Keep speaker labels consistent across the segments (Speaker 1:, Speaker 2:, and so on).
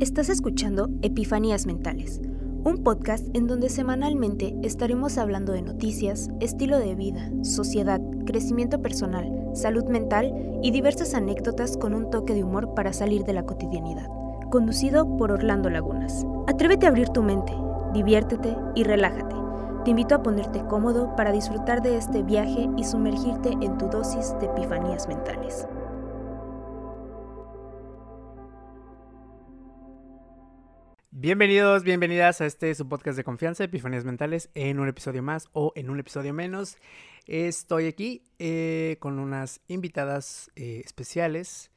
Speaker 1: Estás escuchando Epifanías Mentales, un podcast en donde semanalmente estaremos hablando de noticias, estilo de vida, sociedad, crecimiento personal, salud mental y diversas anécdotas con un toque de humor para salir de la cotidianidad. Conducido por Orlando Lagunas. Atrévete a abrir tu mente, diviértete y relájate. Te invito a ponerte cómodo para disfrutar de este viaje y sumergirte en tu dosis de epifanías mentales.
Speaker 2: Bienvenidos, bienvenidas a este su podcast de confianza, Epifanías Mentales, en un episodio más o en un episodio menos. Estoy aquí eh, con unas invitadas eh, especiales,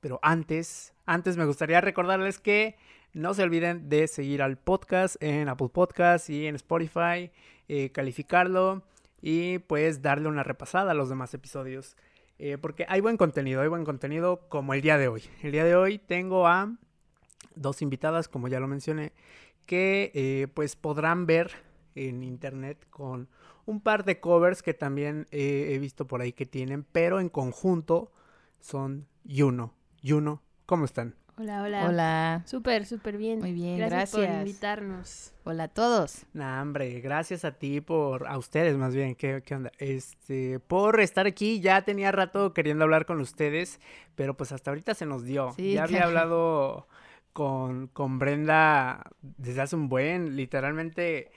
Speaker 2: pero antes, antes me gustaría recordarles que no se olviden de seguir al podcast en Apple Podcast y en Spotify, eh, calificarlo y pues darle una repasada a los demás episodios. porque hay buen contenido, hay buen contenido como el día de hoy. El día de hoy tengo a dos invitadas, como ya lo mencioné, que eh, pues podrán ver en internet con un par de covers que también he visto por ahí que tienen, pero en conjunto son Yuno. Yuno, ¿cómo están?
Speaker 3: Hola, hola.
Speaker 4: Hola.
Speaker 3: Súper, súper bien.
Speaker 4: Muy bien,
Speaker 3: gracias.
Speaker 4: gracias.
Speaker 3: por invitarnos.
Speaker 4: Hola a todos.
Speaker 2: Nah, hombre, gracias a ti por, a ustedes más bien, ¿qué, qué onda? Este, por estar aquí, ya tenía rato queriendo hablar con ustedes, pero pues hasta ahorita se nos dio.
Speaker 4: Sí,
Speaker 2: ya había
Speaker 4: claro.
Speaker 2: hablado con, con Brenda desde hace un buen, literalmente,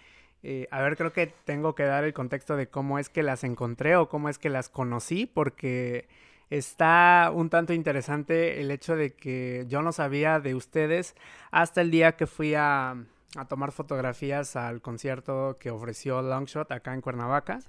Speaker 2: eh, a ver, creo que tengo que dar el contexto de cómo es que las encontré o cómo es que las conocí, porque está un tanto interesante el hecho de que yo no sabía de ustedes hasta el día que fui a, a tomar fotografías al concierto que ofreció Longshot acá en Cuernavaca.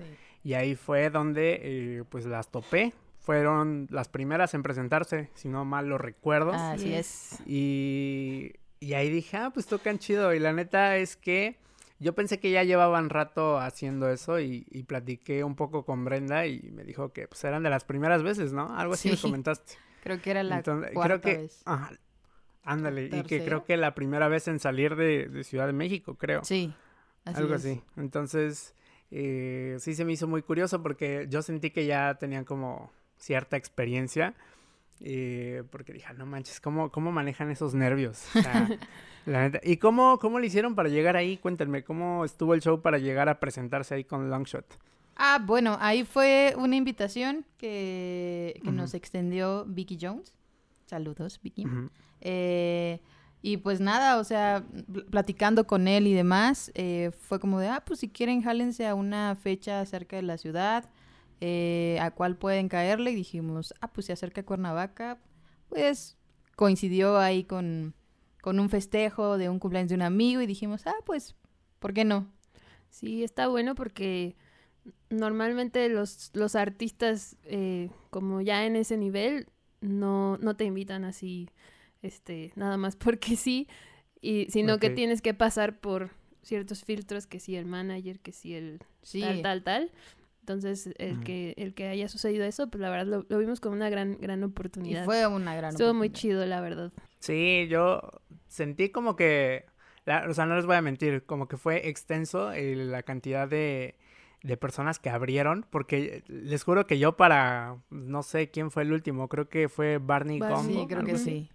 Speaker 2: Y ahí fue donde eh, pues las topé. Fueron las primeras en presentarse, si no mal lo recuerdo.
Speaker 4: Así
Speaker 3: Sí.
Speaker 4: es.
Speaker 2: Y, y ahí dije, ah, pues tocan chido. Y la neta es que yo pensé que ya llevaban rato haciendo eso y, y platiqué un poco con Brenda y me dijo que pues eran de las primeras veces, ¿no? Algo así me comentaste.
Speaker 4: Creo que era la
Speaker 2: Entonces,
Speaker 4: cuarta
Speaker 2: creo que,
Speaker 4: vez.
Speaker 2: ajá, ándale, y que creo que la primera vez en salir de, de Ciudad de México, creo.
Speaker 4: Sí. Así
Speaker 2: Algo
Speaker 4: es.
Speaker 2: así. Entonces, eh, sí se me hizo muy curioso porque yo sentí que ya tenían como cierta experiencia. eh, porque dije, "Ah, no manches, ¿cómo, ¿cómo manejan esos nervios? O sea, la neta. ¿Y cómo, cómo le hicieron para llegar ahí? Cuéntenme, ¿cómo estuvo el show para llegar a presentarse ahí con Longshot?
Speaker 4: Ah, bueno, ahí fue una invitación que, que nos extendió Vicky Jones. Saludos, Vicky. Eh, y pues nada, o sea, pl- platicando con él y demás, eh, fue como de, ah, pues si quieren, jálense a una fecha cerca de la ciudad, eh, a cuál pueden caerle. Y dijimos, ah, pues se acerca Cuernavaca, pues coincidió ahí con, con un festejo de un cumpleaños de un amigo y dijimos, ah, pues, ¿por qué no?
Speaker 3: Sí, está bueno porque normalmente los, los artistas, eh, como ya en ese nivel, no, no te invitan así, este, nada más porque sí, y, sino que tienes que pasar por ciertos filtros, que sí el manager, que sí el
Speaker 4: Sí,
Speaker 3: tal, tal, tal. Entonces, el, que, el que haya sucedido eso, pues la verdad lo, lo vimos como una gran, gran
Speaker 4: y
Speaker 3: oportunidad.
Speaker 4: fue una gran
Speaker 3: Estuvo muy chido, la verdad.
Speaker 2: Sí, yo sentí como que, la- o sea, no les voy a mentir, como que fue extenso eh, la cantidad de, de personas que abrieron, porque les juro que yo para, no sé quién fue el último, creo que fue Barney Gumbo,
Speaker 4: Sí, creo que sí.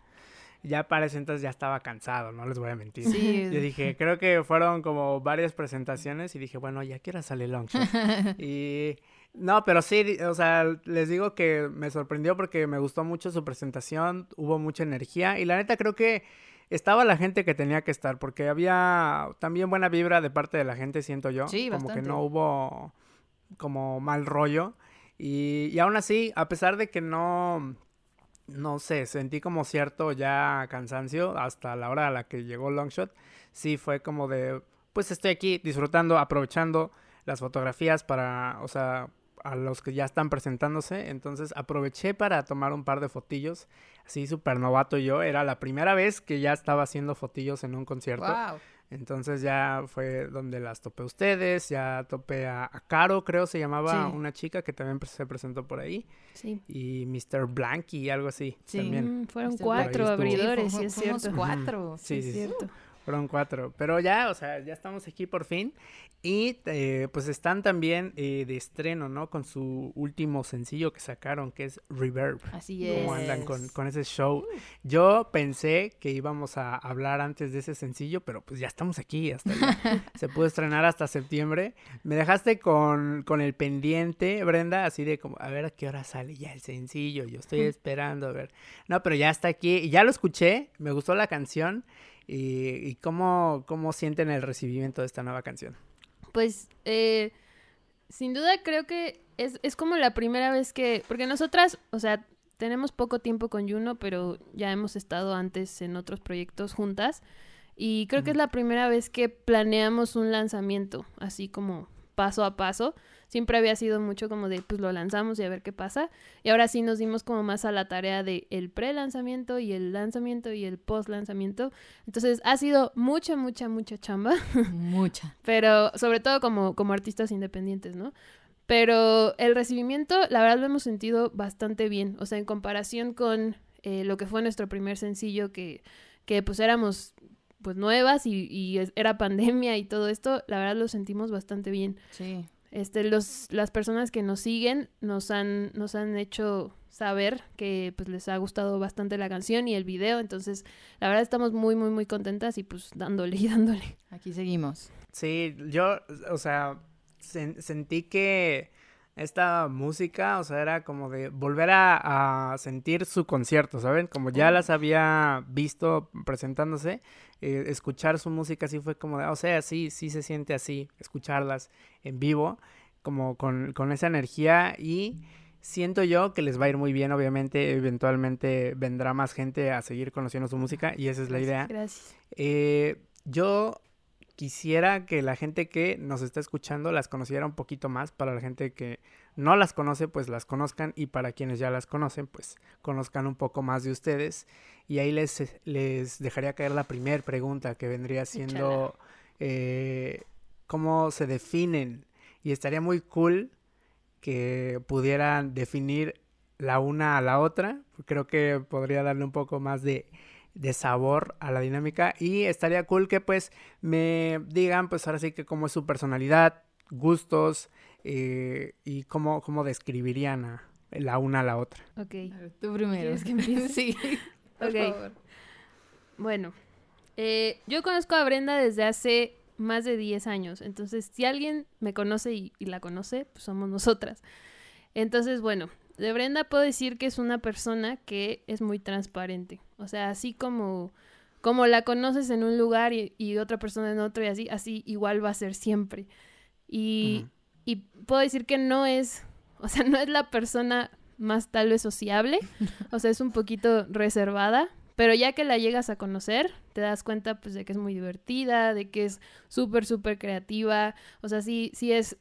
Speaker 2: Ya para ese entonces ya estaba cansado, no les voy a mentir.
Speaker 4: Sí.
Speaker 2: Yo dije, creo que fueron como varias presentaciones y dije, bueno, ya quiero salir Longshot. y no, pero sí, o sea, les digo que me sorprendió porque me gustó mucho su presentación, hubo mucha energía y la neta creo que estaba la gente que tenía que estar porque había también buena vibra de parte de la gente, siento yo.
Speaker 4: Sí,
Speaker 2: Como que no hubo como mal rollo. Y, y aún así, a pesar de que no, no sé, sentí como cierto ya cansancio hasta la hora a la que llegó Longshot, sí fue como de, pues estoy aquí disfrutando, aprovechando las fotografías para, o sea, a los que ya están presentándose, entonces aproveché para tomar un par de fotillos, así súper novato yo, era la primera vez que ya estaba haciendo fotillos en un concierto.
Speaker 4: Wow.
Speaker 2: Entonces ya fue donde las topé a ustedes, ya topé a, a Caro, creo se llamaba
Speaker 4: Sí.
Speaker 2: una chica que también se presentó por ahí,
Speaker 3: Sí.
Speaker 2: y Mr. Blanky, algo así
Speaker 4: Sí.
Speaker 2: también.
Speaker 3: Mm, fueron cuatro abridores,
Speaker 4: fu-
Speaker 3: sí es cierto.
Speaker 4: cuatro.
Speaker 2: Sí, sí,
Speaker 3: es
Speaker 2: sí.
Speaker 3: cierto.
Speaker 2: Fueron cuatro. Pero ya, o sea, ya estamos aquí por fin. Y eh, pues están también eh, de estreno, ¿no? Con su último sencillo que sacaron, que es Reverb.
Speaker 4: Así es.
Speaker 2: ¿Cómo andan con, con ese show? Yo pensé que íbamos a hablar antes de ese sencillo, pero pues ya estamos aquí. Hasta ya. Se pudo estrenar hasta septiembre. Me dejaste con, con el pendiente, Brenda, así de como, a ver a qué hora sale ya el sencillo. Yo estoy esperando, a ver. No, pero ya está aquí. Y ya lo escuché, me gustó la canción. ¿Y, y cómo, cómo sienten el recibimiento de esta nueva canción?
Speaker 3: Pues, eh, sin duda creo que es, es como la primera vez que, porque nosotras, o sea, tenemos poco tiempo con Juno, pero ya hemos estado antes en otros proyectos juntas. Y creo que es la primera vez que planeamos un lanzamiento, así como paso a paso. Siempre había sido mucho como de, pues lo lanzamos y a ver qué pasa. Y ahora sí nos dimos como más a la tarea de el pre-lanzamiento y el lanzamiento y el post-lanzamiento. Entonces ha sido mucha, mucha, mucha chamba.
Speaker 4: Mucha.
Speaker 3: Pero sobre todo como, como artistas independientes, ¿no? Pero el recibimiento, la verdad lo hemos sentido bastante bien. O sea, en comparación con eh, lo que fue nuestro primer sencillo, que, que pues éramos pues nuevas y, era pandemia y todo esto, la verdad lo sentimos bastante bien.
Speaker 4: Sí.
Speaker 3: Este, los, las personas que nos siguen nos han, nos han hecho saber que pues les ha gustado bastante la canción y el video, entonces la verdad estamos muy, muy, muy contentas y pues dándole y dándole.
Speaker 4: Aquí seguimos.
Speaker 2: Sí, yo, o sea, sen- sentí que esta música, o sea, era como de volver a, a sentir su concierto, ¿saben? Como ya las había visto presentándose, eh, escuchar su música así fue como de, o sea, sí, sí se siente así, escucharlas en vivo, como con, con esa energía y siento yo que les va a ir muy bien, obviamente, eventualmente vendrá más gente a seguir conociendo su música y esa es la idea.
Speaker 3: Gracias.
Speaker 2: Eh, yo quisiera que la gente que nos está escuchando las conociera un poquito más. Para la gente que no las conoce, pues las conozcan. Y para quienes ya las conocen, pues conozcan un poco más de ustedes. Y ahí les, les dejaría caer la primera pregunta que vendría siendo eh, cómo se definen. Y estaría muy cool que pudieran definir la una a la otra. Creo que podría darle un poco más de, de sabor a la dinámica y estaría cool que pues me digan pues ahora sí que cómo es su personalidad, gustos eh, y cómo, cómo describirían a la una a la otra.
Speaker 3: Ok.
Speaker 4: Tú primero.
Speaker 3: ¿Quieres que empiece?
Speaker 4: sí. por
Speaker 3: Ok.
Speaker 4: favor.
Speaker 3: Bueno, eh, yo conozco a Brenda desde hace más de 10 años, entonces si alguien me conoce y, y la conoce, pues somos nosotras. Entonces, bueno, de Brenda puedo decir que es una persona que es muy transparente, o sea, así como, como la conoces en un lugar y, y otra persona en otro y así, así igual va a ser siempre. Y, y puedo decir que no es, o sea, no es la persona más tal vez sociable, o sea, es un poquito reservada, pero ya que la llegas a conocer, te das cuenta pues de que es muy divertida, de que es súper, súper creativa, o sea, sí, sí es,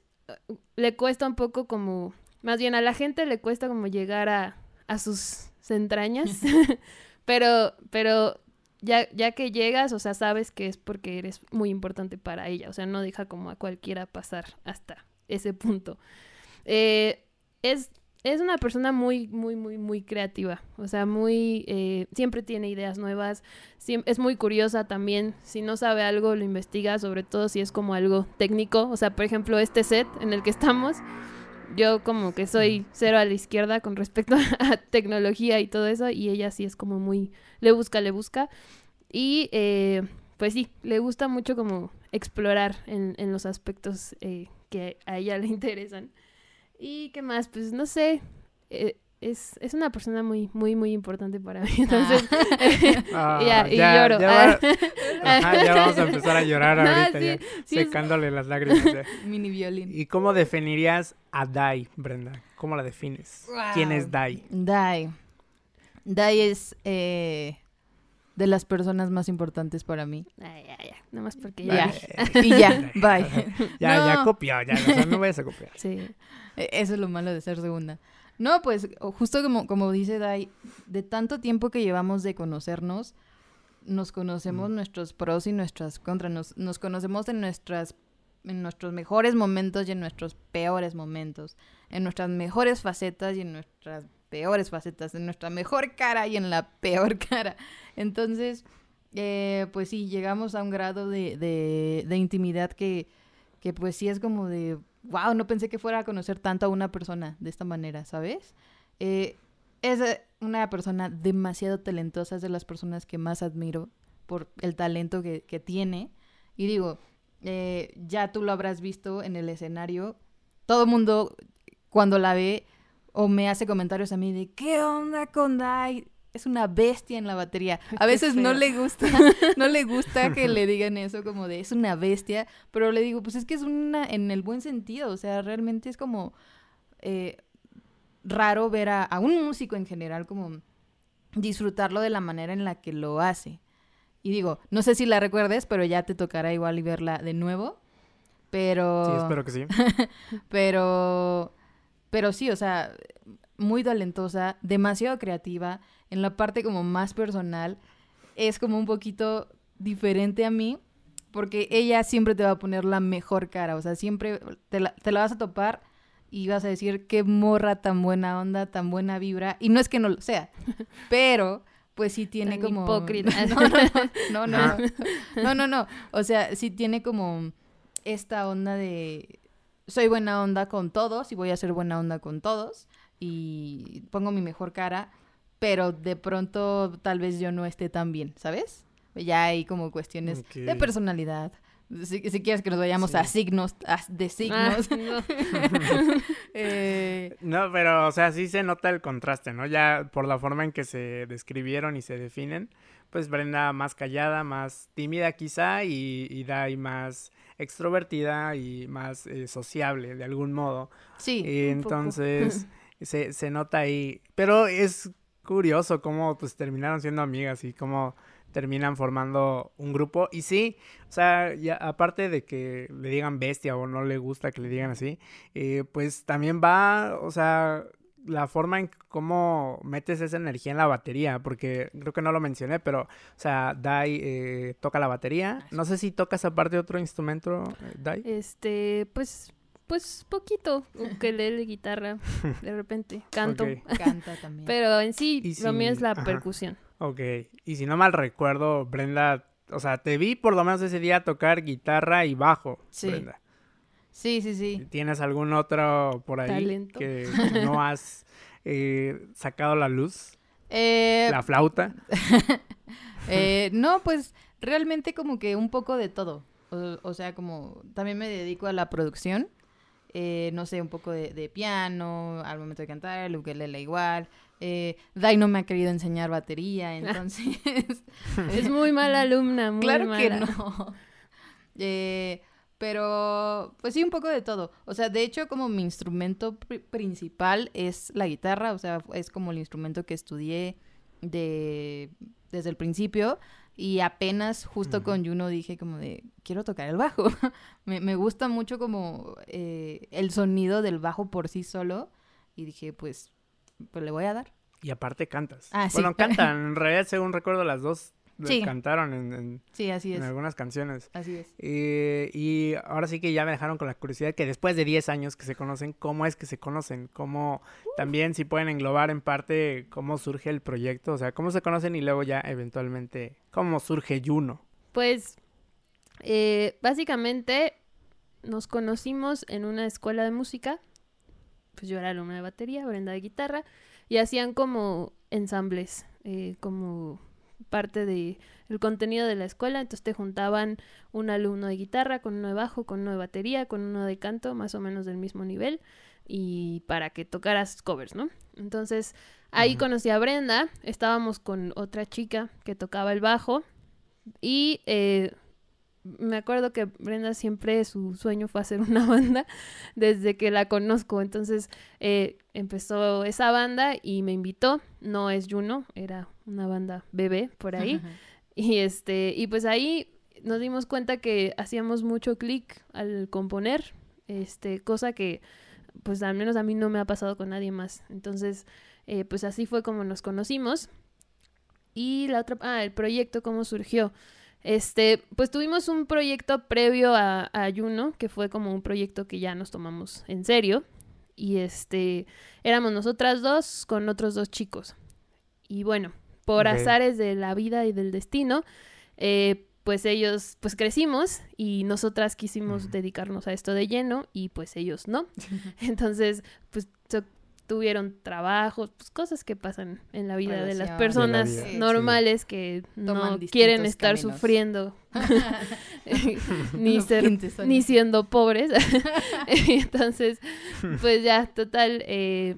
Speaker 3: le cuesta un poco como, más bien a la gente le cuesta como llegar a, a sus entrañas, pero, pero ya, ya que llegas, o sea, sabes que es porque eres muy importante para ella, o sea, no deja como a cualquiera pasar hasta ese punto. Eh, es, es una persona muy, muy, muy, muy creativa, o sea, muy, eh, siempre tiene ideas nuevas, es muy curiosa también, si no sabe algo lo investiga, sobre todo si es como algo técnico, o sea, por ejemplo, este set en el que estamos, yo como que soy cero a la izquierda con respecto a tecnología y todo eso, y ella sí es como muy, le busca, le busca. Y eh, pues sí, le gusta mucho como explorar en, en los aspectos eh, que a ella le interesan. ¿Y qué más? Pues no sé, eh, es, es una persona muy, muy, muy importante para mí. Entonces,
Speaker 2: Ah,
Speaker 3: ya, y lloro.
Speaker 2: Ya, va- Ajá, ya vamos a empezar a llorar
Speaker 3: No,
Speaker 2: ahorita,
Speaker 3: sí,
Speaker 2: ya,
Speaker 3: sí es-
Speaker 2: secándole las lágrimas. ya.
Speaker 4: Mini violín.
Speaker 2: ¿Y cómo definirías a Dai, Brenda? ¿Cómo la defines? ¿Quién es Dai?
Speaker 4: Dai. Dai es eh, de las personas más importantes para mí.
Speaker 3: Ay, ya, ya, nada más porque
Speaker 4: Ya.
Speaker 3: ya.
Speaker 4: Y ya, bye.
Speaker 2: Ya, ya
Speaker 4: No.
Speaker 2: copió, ya, o sea, no vayas a copiar.
Speaker 3: Sí.
Speaker 4: E- Eso es lo malo de ser segunda. No, pues justo como, como dice Dai, de tanto tiempo que llevamos de conocernos, nos conocemos
Speaker 2: Mm.
Speaker 4: nuestros pros y nuestras contras, nos, nos conocemos en nuestras en nuestros mejores momentos y en nuestros peores momentos, en nuestras mejores facetas y en nuestras peores facetas, en nuestra mejor cara y en la peor cara. Entonces, eh, pues sí, llegamos a un grado de, de, de intimidad que, que pues sí es como de, wow, no pensé que fuera a conocer tanto a una persona de esta manera, ¿sabes? Eh, es eh, una persona demasiado talentosa, es de las personas que más admiro por el talento que, que tiene. Y digo, eh, ya tú lo habrás visto en el escenario, todo el mundo cuando la ve o me hace comentarios a mí de, ¿qué onda con Dai? Es una bestia en la batería. A veces no le gusta, no le gusta que le digan eso como de es una bestia, pero le digo, pues es que es una en el buen sentido, o sea, realmente es como eh, raro ver a, a un músico en general como disfrutarlo de la manera en la que lo hace. Y digo, no sé si la recuerdes, pero ya te tocará igual y verla de nuevo. Pero.
Speaker 2: Sí, espero que sí.
Speaker 4: Pero. Pero sí, o sea, muy talentosa, demasiado creativa. En la parte como más personal, es como un poquito diferente a mí. Porque ella siempre te va a poner la mejor cara. O sea, siempre te la, te la vas a topar y vas a decir qué morra tan buena onda, tan buena vibra. Y no es que no lo sea, pero pues sí tiene
Speaker 3: Tan
Speaker 4: como.
Speaker 3: hipócrita.
Speaker 4: No, no, no. No, no,
Speaker 2: Ah.
Speaker 4: no. No, no, no. O sea, sí tiene como esta onda de. Soy buena onda con todos y voy a ser buena onda con todos. Y pongo mi mejor cara, pero de pronto tal vez yo no esté tan bien, ¿sabes? Ya hay como cuestiones de personalidad. Si, si quieres que nos vayamos a signos, a- de
Speaker 3: Ah,
Speaker 4: signos.
Speaker 3: no.
Speaker 4: Eh,
Speaker 2: No, pero, o sea, sí se nota el contraste, ¿no? Ya por la forma en que se describieron y se definen, pues Brenda más callada, más tímida quizá, y, y Dai más extrovertida y más eh, sociable de algún modo.
Speaker 4: sí.
Speaker 2: Y
Speaker 3: un poco.
Speaker 2: entonces se, se nota ahí. Pero es curioso cómo pues terminaron siendo amigas y cómo terminan formando un grupo. Y sí, o sea, ya aparte de que le digan bestia o no le gusta que le digan así, eh, pues también va, o sea, la forma en cómo metes esa energía en la batería, porque creo que no lo mencioné, pero, o sea, Dai eh, toca la batería. No sé si tocas aparte otro instrumento, eh, Dai.
Speaker 3: Este, pues, pues poquito. Ukelele, guitarra, de repente, canto.
Speaker 4: Canta también.
Speaker 3: Pero en sí, lo mío es la
Speaker 2: ajá.
Speaker 3: percusión.
Speaker 2: Ok, y si no mal recuerdo, Brenda, o sea, te vi por lo menos ese día tocar guitarra y bajo,
Speaker 4: Sí.
Speaker 2: Brenda.
Speaker 4: Sí, sí, sí.
Speaker 2: ¿Tienes algún otro por ahí
Speaker 3: Talento.
Speaker 2: que, no has eh, sacado la luz?
Speaker 4: Eh,
Speaker 2: La flauta.
Speaker 4: Eh, no, pues realmente como que un poco de todo. O, o sea, como también me dedico a la producción. Eh, no sé, un poco de, de piano, al momento de cantar, el ukelele igual. Eh, Dai no me ha querido enseñar batería, entonces...
Speaker 3: Es muy mala alumna, muy
Speaker 4: claro
Speaker 3: mala.
Speaker 4: que no. Eh, pero, pues sí, un poco de todo. O sea, de hecho, como mi instrumento pri- principal es la guitarra, o sea, es como el instrumento que estudié de, desde el principio. Y apenas justo con Juno dije como de, quiero tocar el bajo. me, me gusta mucho como eh, el sonido del bajo por sí solo. Y dije, pues, pues le voy a dar.
Speaker 2: Y aparte cantas.
Speaker 4: Ah, sí.
Speaker 2: Bueno, cantan. En realidad, según recuerdo, las dos
Speaker 4: Sí.
Speaker 2: cantaron en, en-
Speaker 4: Sí, así
Speaker 2: en
Speaker 4: es.
Speaker 2: algunas canciones.
Speaker 4: Así es.
Speaker 2: Eh, y ahora sí que ya me dejaron con la curiosidad que después de 10 años que se conocen, ¿cómo es que se conocen? ¿Cómo también si pueden englobar en parte cómo surge el proyecto? O sea, ¿cómo se conocen y luego ya eventualmente cómo surge Juno?
Speaker 3: Pues, eh, básicamente nos conocimos en una escuela de música. Pues yo era alumna de batería, Brenda de guitarra, y hacían como ensambles, eh, como parte de el contenido de la escuela. Entonces te juntaban un alumno de guitarra con uno de bajo, con uno de batería, con uno de canto, más o menos del mismo nivel, y para que tocaras covers, ¿no? Entonces ahí conocí a Brenda, estábamos con otra chica que tocaba el bajo, y eh, me acuerdo que Brenda siempre su sueño fue hacer una banda desde que la conozco. Entonces eh, empezó esa banda y me invitó. No es Juno, era una banda bebé por ahí. y este, y pues ahí nos dimos cuenta que hacíamos mucho clic al componer. Este, cosa que pues al menos a mí no me ha pasado con nadie más. Entonces, eh, pues así fue como nos conocimos. Y la otra, ah, el proyecto, cómo surgió. Este, pues tuvimos un proyecto previo a, a Juno, que fue como un proyecto que ya nos tomamos en serio. Y este, éramos nosotras dos con otros dos chicos. Y bueno, por azares de la vida y del destino, eh, pues ellos, pues crecimos y nosotras quisimos dedicarnos a esto de lleno y pues ellos no. Entonces, pues tuvieron trabajo, pues cosas que pasan en la vida de las personas
Speaker 2: De la
Speaker 4: vida,
Speaker 3: normales que
Speaker 4: Toman
Speaker 3: no quieren estar
Speaker 4: caminos.
Speaker 3: sufriendo ni ser
Speaker 4: 15 años.
Speaker 3: ni siendo pobres. Entonces, pues ya, total, eh,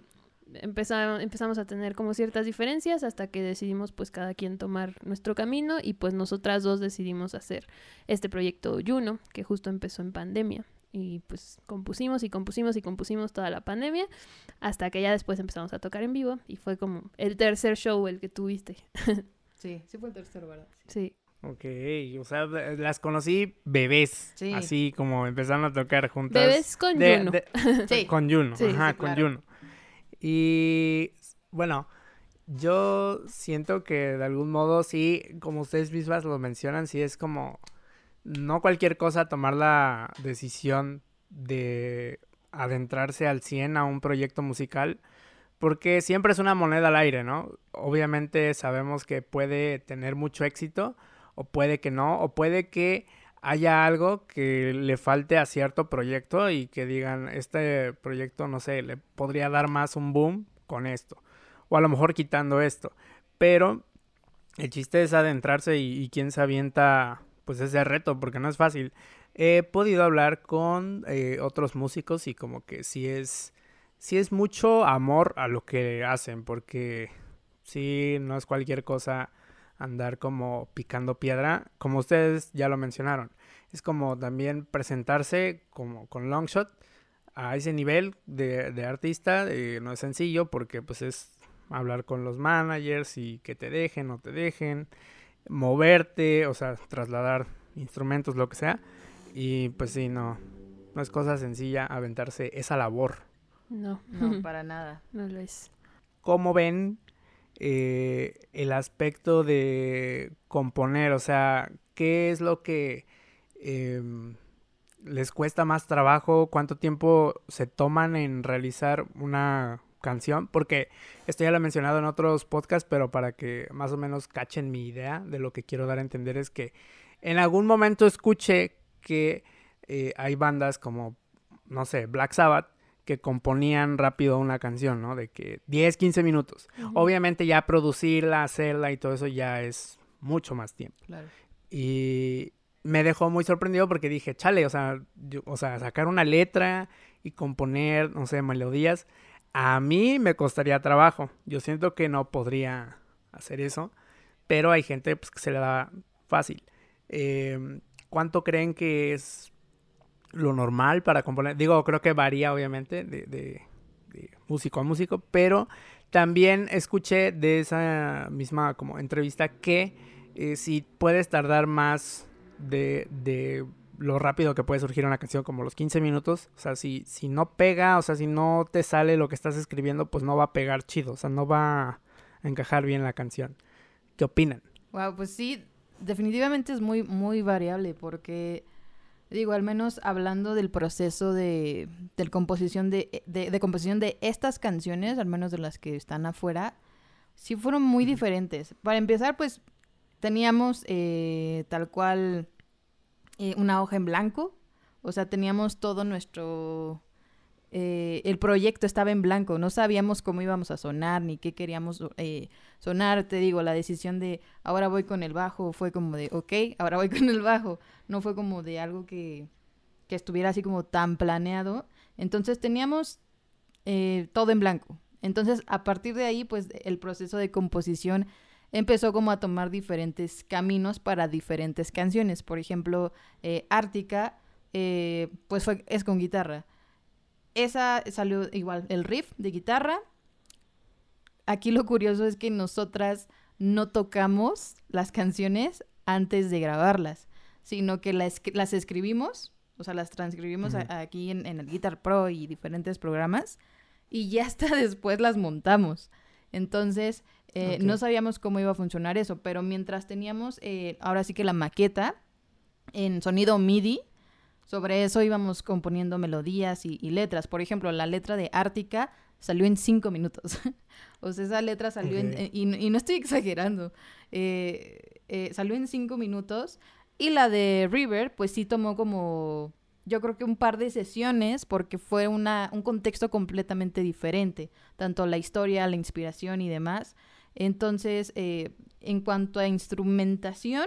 Speaker 3: empezamos, empezamos a tener como ciertas diferencias hasta que decidimos pues cada quien tomar nuestro camino y pues nosotras dos decidimos hacer este proyecto Juno, que justo empezó en pandemia. Y pues compusimos y compusimos y compusimos toda la pandemia hasta que ya después empezamos a tocar en vivo y fue como el tercer show el que tuviste.
Speaker 4: Sí, sí fue el tercero, ¿verdad?
Speaker 3: Sí.
Speaker 2: Ok, o sea, las conocí bebés,
Speaker 4: Sí.
Speaker 2: así como empezaron a tocar juntas.
Speaker 3: Bebés con
Speaker 2: de-
Speaker 3: Juno.
Speaker 2: de-
Speaker 4: Sí.
Speaker 2: Con Juno,
Speaker 3: Sí,
Speaker 2: ajá,
Speaker 4: sí,
Speaker 2: con
Speaker 4: claro.
Speaker 2: Juno. Y bueno, yo siento que de algún modo sí, como ustedes mismas lo mencionan, sí es como no cualquier cosa tomar la decisión de adentrarse al 100 a un proyecto musical, porque siempre es una moneda al aire, ¿no? Obviamente sabemos que puede tener mucho éxito, o puede que no, o puede que haya algo que le falte a cierto proyecto y que digan, este proyecto, no sé, le podría dar más un boom con esto, o a lo mejor quitando esto, pero el chiste es adentrarse y, y quién se avienta pues ese reto, porque no es fácil. He podido hablar con eh, otros músicos y como que sí es, sí es mucho amor a lo que hacen, porque sí no es cualquier cosa andar como picando piedra, como ustedes ya lo mencionaron. Es como también presentarse como con Longshot a ese nivel de, de artista, eh, no es sencillo porque pues es hablar con los managers y que te dejen o te dejen, moverte, o sea, trasladar instrumentos, lo que sea. Y pues sí, no, no es cosa sencilla aventarse esa labor.
Speaker 3: No,
Speaker 4: No, para nada.
Speaker 3: no lo es.
Speaker 2: ¿Cómo ven eh, el aspecto de componer? O sea, ¿qué es lo que em, les cuesta más trabajo? ¿Cuánto tiempo se toman en realizar una canción? Porque esto ya lo he mencionado en otros podcasts, pero para que más o menos cachen mi idea de lo que quiero dar a entender es que en algún momento escuché que eh, hay bandas como, no sé, Black Sabbath, que componían rápido una canción, ¿no? De que 10, 15 minutos. Obviamente ya producirla, hacerla y todo eso ya es mucho más tiempo.
Speaker 4: Claro.
Speaker 2: Y me dejó muy sorprendido porque dije, chale, o sea, yo- o sea, sacar una letra y componer, no sé, melodías, a mí me costaría trabajo. Yo siento que no podría hacer eso, pero hay gente pues, que se le da fácil. Eh, ¿Cuánto creen que es lo normal para componer? Digo, creo que varía obviamente de, de- de músico a músico, pero también escuché de esa misma como entrevista que eh, si puedes tardar más de, de lo rápido que puede surgir una canción, como los 15 minutos, o sea, si, si no pega, o sea, si no te sale lo que estás escribiendo, pues no va a pegar chido, o sea, no va a encajar bien la canción. ¿Qué opinan?
Speaker 4: Wow, pues sí, definitivamente es muy, muy variable porque, digo, al menos hablando del proceso de, composición de, de, de composición de estas canciones, al menos de las que están afuera, sí fueron muy diferentes. Para empezar, pues teníamos eh, tal cual eh, una hoja en blanco, o sea, teníamos todo nuestro... eh, el proyecto estaba en blanco, no sabíamos cómo íbamos a sonar ni qué queríamos eh, sonar, te digo, la decisión de ahora voy con el bajo fue como de, ok, ahora voy con el bajo, no fue como de algo que, que estuviera así como tan planeado. Entonces teníamos eh, todo en blanco. Entonces a partir de ahí, pues el proceso de composición empezó como a tomar diferentes caminos para diferentes canciones. Por ejemplo, eh, Ártica, eh, pues fue, es con guitarra. Esa salió igual, el riff de guitarra, aquí lo curioso es que nosotras no tocamos las canciones antes de grabarlas, sino que las, las escribimos, o sea, las transcribimos a- aquí en, en el Guitar Pro y diferentes programas, y ya hasta después las montamos. Entonces, eh, no sabíamos cómo iba a funcionar eso, pero mientras teníamos, eh, ahora sí que la maqueta en sonido MIDI, sobre eso íbamos componiendo melodías y, y letras. Por ejemplo, la letra de Ártica salió en cinco minutos. o sea, esa letra salió en... Eh, y, y no estoy exagerando. Eh, eh, salió en cinco minutos. Y la de River, pues sí tomó como, yo creo que un par de sesiones, porque fue una, un contexto completamente diferente, tanto la historia, la inspiración y demás. Entonces, en cuanto a instrumentación,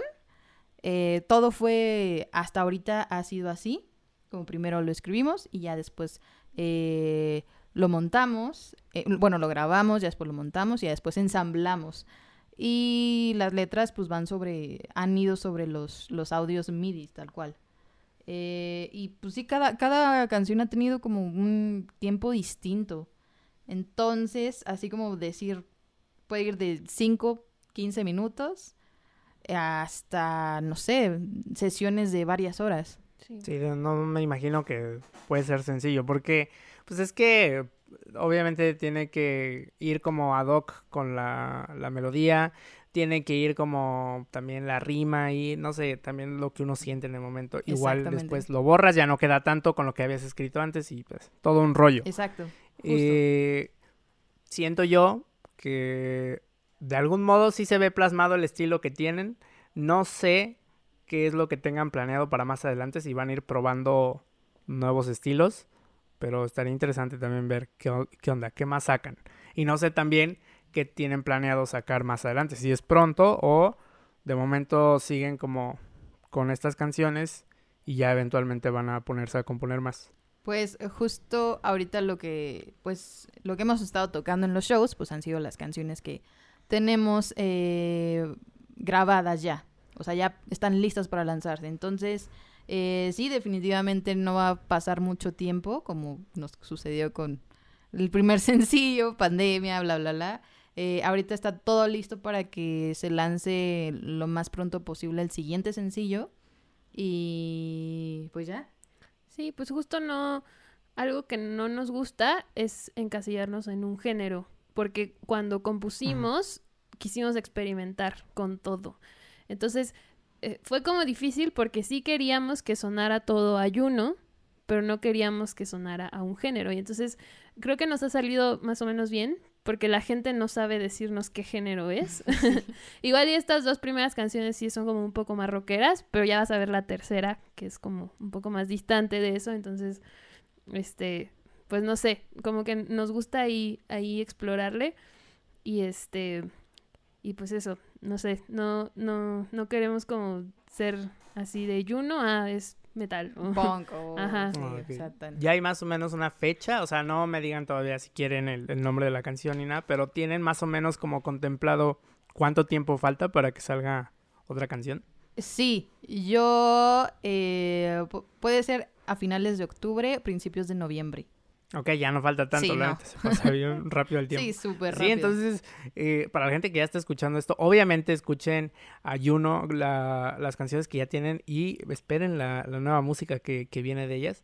Speaker 4: eh, todo fue, hasta ahorita ha sido así, como primero lo escribimos y ya después eh, lo montamos, eh, bueno, lo grabamos, ya después lo montamos y ya después ensamblamos. Y las letras pues van sobre, han ido sobre los, los audios MIDI, tal cual. Eh, y pues sí, cada, cada canción ha tenido como un tiempo distinto. Entonces, así como decir, puede ir de 5, 15 minutos hasta, no sé, sesiones de varias horas.
Speaker 3: Sí.
Speaker 2: Sí, no me imagino que puede ser sencillo, porque pues es que obviamente tiene que ir como ad hoc con la, la melodía, tiene que ir como también la rima y no sé, también lo que uno siente en el momento. Igual después lo borras, ya no queda tanto con lo que habías escrito antes y pues todo un rollo.
Speaker 4: Exacto. justo.
Speaker 2: Eh, siento yo que de algún modo sí se ve plasmado el estilo que tienen. No sé qué es lo que tengan planeado para más adelante, si van a ir probando nuevos estilos, pero estaría interesante también ver qué, qué onda, qué más sacan. Y no sé también qué tienen planeado sacar más adelante, si es pronto o de momento siguen como con estas canciones y ya eventualmente van a ponerse a componer más.
Speaker 4: Pues eh, justo ahorita lo que, pues, lo que hemos estado tocando en los shows, pues han sido las canciones que tenemos eh, grabadas ya. O sea, ya están listas para lanzarse. Entonces, eh, sí, definitivamente no va a pasar mucho tiempo, como nos sucedió con el primer sencillo, pandemia, bla, bla, bla. Eh, ahorita está todo listo para que se lance lo más pronto posible el siguiente sencillo. Y pues ya.
Speaker 3: Sí, pues justo no, algo que no nos gusta es encasillarnos en un género, porque cuando compusimos quisimos experimentar con todo. Entonces, eh, fue como difícil porque sí queríamos que sonara todo ayuno, pero no queríamos que sonara a un género. Y entonces, creo que nos ha salido más o menos bien, porque la gente no sabe decirnos qué género es. Igual y estas dos primeras canciones sí son como un poco más rockeras, pero ya vas a ver la tercera, que es como un poco más distante de eso, entonces, este, pues no sé, como que nos gusta ahí, ahí explorarle y este, y pues eso, no sé, no, no, no queremos como ser así de Juno, ah, es metal.
Speaker 4: Punk o...
Speaker 3: Ajá.
Speaker 4: sí,
Speaker 2: Ah. Ya hay más o menos una fecha, o sea, no me digan todavía si quieren el, el nombre de la canción ni nada, pero tienen más o menos como contemplado cuánto tiempo falta para que salga otra canción.
Speaker 4: Sí, yo... eh, pu- puede ser a finales de octubre, principios de noviembre.
Speaker 2: Ok, ya no falta tanto,
Speaker 4: Sí,
Speaker 2: la
Speaker 4: no.
Speaker 2: se pasa bien rápido el tiempo.
Speaker 4: Sí, súper
Speaker 2: Sí,
Speaker 4: rápido.
Speaker 2: entonces, eh, para la gente que ya está escuchando esto, obviamente escuchen a Juno la- las canciones que ya tienen y esperen la, la nueva música que, que viene de ellas.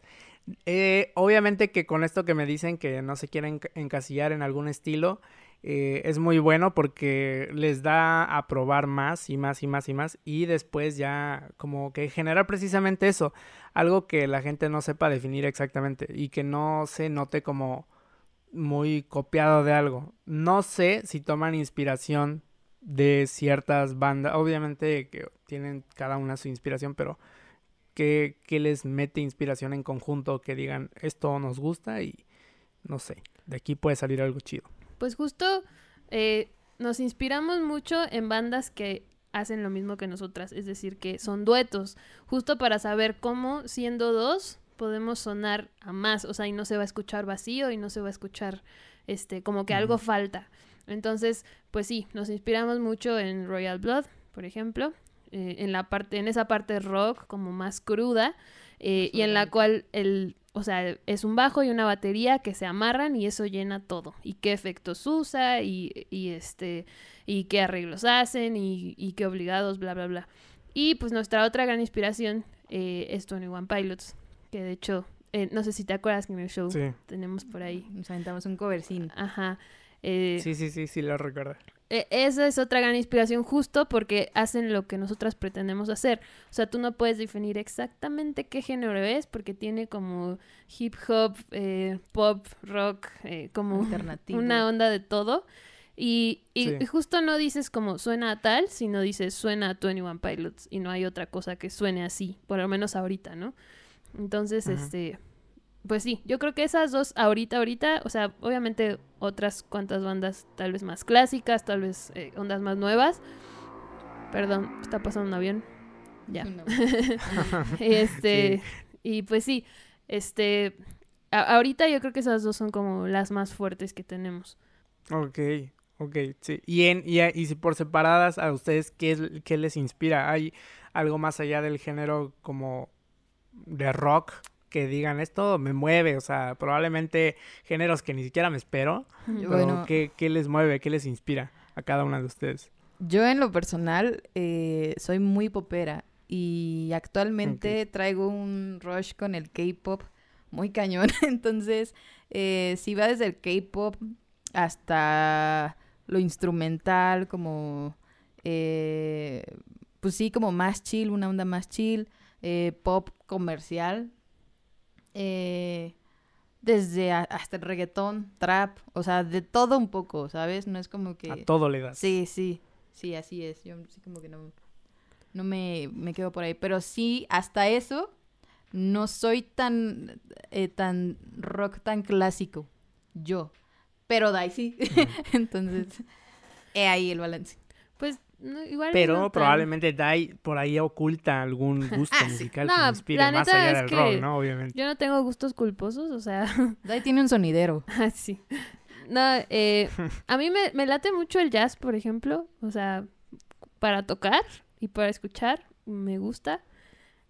Speaker 2: Eh, obviamente que con esto que me dicen que no se quieren enca- encasillar en algún estilo, eh, es muy bueno porque les da a probar más y más y más y más y después ya como que generar precisamente eso, algo que la gente no sepa definir exactamente y que no se note como muy copiado de algo. No sé si toman inspiración de ciertas bandas, obviamente que tienen cada una su inspiración, pero que, que les mete inspiración en conjunto, que digan esto nos gusta y no sé, de aquí puede salir algo chido.
Speaker 3: Pues justo eh, nos inspiramos mucho en bandas que hacen lo mismo que nosotras, es decir, que son duetos, justo para saber cómo siendo dos podemos sonar a más, o sea, y no se va a escuchar vacío y no se va a escuchar este como que algo falta. Entonces, pues sí, nos inspiramos mucho en Royal Blood, por ejemplo, eh, en la parte en esa parte rock como más cruda eh, y en la cual el o sea, es un bajo y una batería que se amarran y eso llena todo. Y qué efectos usa y, y este y qué arreglos hacen y, y qué obligados, bla, bla, bla. Y pues nuestra otra gran inspiración eh, es Tony One Pilots, que de hecho, eh, no sé si te acuerdas que en el show
Speaker 2: Sí,
Speaker 3: tenemos por ahí.
Speaker 4: Nos aventamos un covercín.
Speaker 3: Ajá. eh,
Speaker 2: sí, sí, sí, sí, lo recuerdo.
Speaker 3: E- esa es otra gran inspiración justo porque hacen lo que nosotras pretendemos hacer. O sea, tú no puedes definir exactamente qué género es porque tiene como hip hop, eh, pop, rock, eh, como
Speaker 4: Alternativo.
Speaker 3: una onda de todo. Y, y,
Speaker 2: Sí.
Speaker 3: justo no dices como suena a tal, sino dices suena a 21 Pilots y no hay otra cosa que suene así, por lo menos ahorita, ¿no? Entonces, este, pues sí, yo creo que esas dos ahorita, ahorita, o sea, obviamente otras cuantas bandas tal vez más clásicas, tal vez eh, ondas más nuevas. Perdón, está pasando un avión. Ya.
Speaker 4: No.
Speaker 3: este, y pues sí, este, a- ahorita yo creo que esas dos son como las más fuertes que tenemos.
Speaker 2: Ok, ok, sí. Y, en, y, a- y si por separadas, ¿a ustedes qué, es- qué les inspira? ¿Hay algo más allá del género como de rock que digan esto me mueve? O sea, probablemente géneros que ni siquiera me espero, pero. ¿qué, qué les mueve? ¿Qué les inspira a cada una de ustedes?
Speaker 4: Yo en lo personal eh, soy muy popera y actualmente traigo un rush con el K-pop muy cañón. Entonces, eh, si va desde el K-pop hasta lo instrumental, como, eh, pues sí, como más chill, una onda más chill, eh, pop comercial, eh, desde a- hasta el reggaetón, trap, o sea, de todo un poco, ¿sabes? No es como que...
Speaker 2: A todo le das.
Speaker 4: Sí, sí, sí, así es. Yo sí como que no, no me, me quedo por ahí. Pero sí, hasta eso, no soy tan, eh, tan rock tan clásico. Yo. Pero Dai sí. Entonces, he ahí el balance.
Speaker 3: Pues no, igual.
Speaker 2: Pero
Speaker 3: no tan-
Speaker 2: probablemente Dai por ahí oculta algún gusto
Speaker 4: Ah, sí.
Speaker 2: musical
Speaker 3: No,
Speaker 2: que inspire
Speaker 3: la
Speaker 2: más allá
Speaker 3: es
Speaker 2: del
Speaker 3: que
Speaker 2: rock, ¿no? Obviamente.
Speaker 3: Yo no tengo gustos culposos, o sea,
Speaker 4: Dai tiene un sonidero.
Speaker 3: así. No, eh, a mí me, me late mucho el jazz, por ejemplo, o sea, para tocar y para escuchar, me gusta.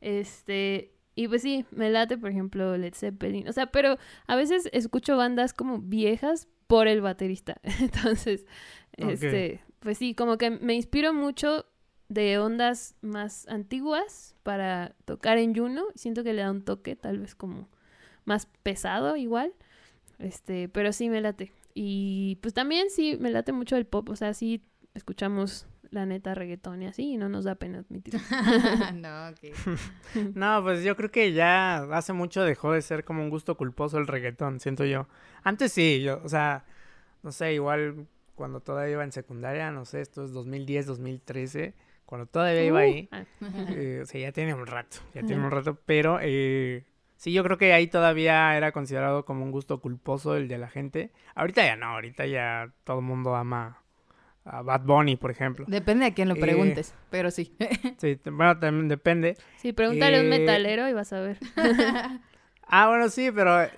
Speaker 3: Este, y pues sí, me late, por ejemplo, Led Zeppelin, o sea, pero a veces escucho bandas como viejas por el baterista. Entonces, este, pues sí, como que me inspiro mucho de ondas más antiguas para tocar en Juno. Siento que le da un toque tal vez como más pesado igual. Este, pero sí me late. Y pues también sí me late mucho el pop, o sea, sí escuchamos la neta reggaetón y así y no nos da pena admitir.
Speaker 4: no, ok.
Speaker 2: No, pues yo creo que ya hace mucho dejó de ser como un gusto culposo el reggaetón, siento yo. Antes sí, yo, o sea, no sé, igual cuando todavía iba en secundaria, no sé, esto es 2010, 2013, cuando todavía iba
Speaker 3: Uh,
Speaker 2: ahí,
Speaker 3: ah,
Speaker 2: eh, o sea, ya tiene un rato, ya tiene un rato, pero eh, sí, yo creo que ahí todavía era considerado como un gusto culposo el de la gente. Ahorita ya no, ahorita ya todo el mundo ama a Bad Bunny, por ejemplo.
Speaker 4: Depende a quién lo
Speaker 2: Eh,
Speaker 4: preguntes, pero sí.
Speaker 2: Sí, bueno, también depende.
Speaker 3: Sí, pregúntale a un
Speaker 2: Eh,
Speaker 3: metalero y vas a ver.
Speaker 2: Ah, bueno, sí, pero eh,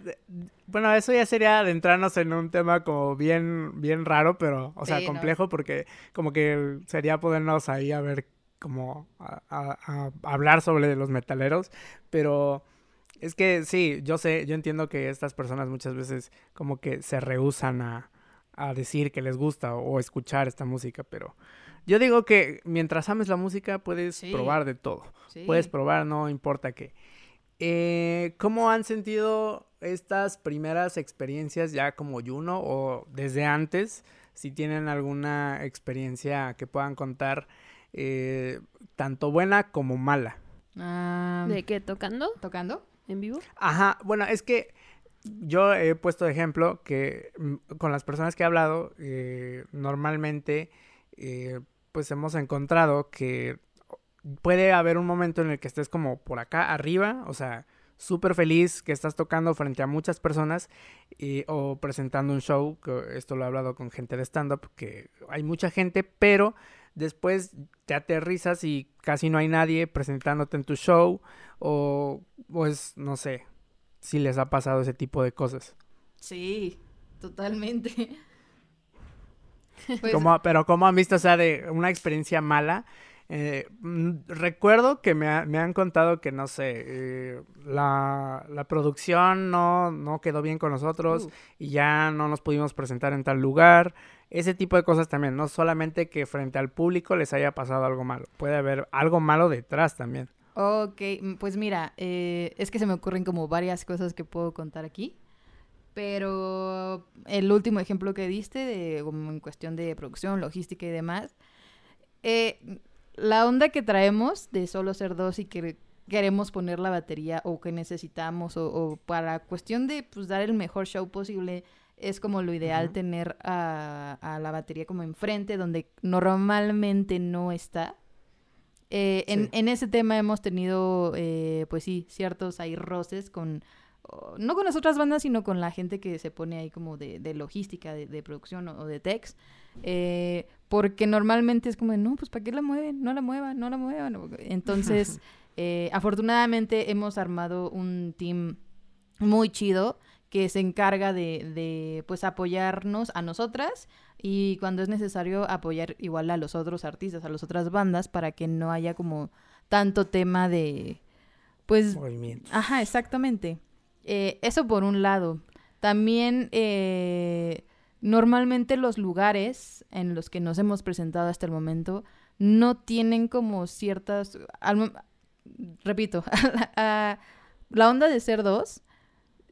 Speaker 2: bueno, eso ya sería adentrarnos en un tema como bien, bien raro, pero, o sea,
Speaker 4: no.
Speaker 2: complejo, porque como que sería podernos ahí a ver como a, a- a hablar sobre los metaleros, pero es que sí, yo sé, yo entiendo que estas personas muchas veces como que se rehusan a, a decir que les gusta o, escuchar esta música, pero yo digo que mientras ames la música puedes
Speaker 4: Sí.
Speaker 2: probar de todo.
Speaker 4: Sí.
Speaker 2: Puedes probar, no importa qué. Eh, ¿Cómo han sentido estas primeras experiencias ya como Juno o desde antes? Si tienen alguna experiencia que puedan contar, eh, tanto buena como mala.
Speaker 4: Ah,
Speaker 3: ¿De qué? ¿Tocando?
Speaker 4: ¿Tocando?
Speaker 3: ¿En vivo?
Speaker 2: Ajá, bueno, es que yo he puesto de ejemplo que mm, con las personas que he hablado, eh, normalmente, eh, pues hemos encontrado que puede haber un momento en el que estés como por acá arriba, o sea, súper feliz que estás tocando frente a muchas personas y- o presentando un show, que esto lo he hablado con gente de stand-up, que hay mucha gente, pero después te aterrizas y casi no hay nadie presentándote en tu show o pues no sé si les ha pasado ese tipo de cosas.
Speaker 4: Sí, totalmente. Pues,
Speaker 2: pero como han visto, o sea, de una experiencia mala. Eh, mm, recuerdo que me, ha- me han contado que, no sé, eh, la, la producción no, no quedó bien con nosotros
Speaker 4: Uh.
Speaker 2: y ya no nos pudimos presentar en tal lugar. Ese tipo de cosas también, no solamente que frente al público les haya pasado algo malo, puede haber algo malo detrás también.
Speaker 4: Ok, pues mira, eh, es que se me ocurren como varias cosas que puedo contar aquí. Pero el último ejemplo que diste, de, como en cuestión de producción, logística y demás, eh, la onda que traemos de solo ser dos y que queremos poner la batería o que necesitamos o, o para cuestión de pues, dar el mejor show posible es como lo ideal tener a, a la batería como enfrente, donde normalmente no está. Eh, en,
Speaker 2: Sí.
Speaker 4: en ese tema hemos tenido, eh, pues sí, ciertos ahí roces con, no con las otras bandas, sino con la gente que se pone ahí como de, de logística, de, de producción o, o de text. Eh, porque normalmente es como de, no, pues ¿para qué la mueven? No la muevan, no la muevan. Entonces, eh, afortunadamente hemos armado un team muy chido que se encarga de, de, pues apoyarnos a nosotras y cuando es necesario apoyar igual a los otros artistas, a las otras bandas para que no haya como tanto tema de pues
Speaker 2: Movimientos.
Speaker 4: Ajá, exactamente. Eh, eso por un lado. También eh, normalmente los lugares en los que nos hemos presentado hasta el momento no tienen como ciertas... al repito, a- la onda de ser dos,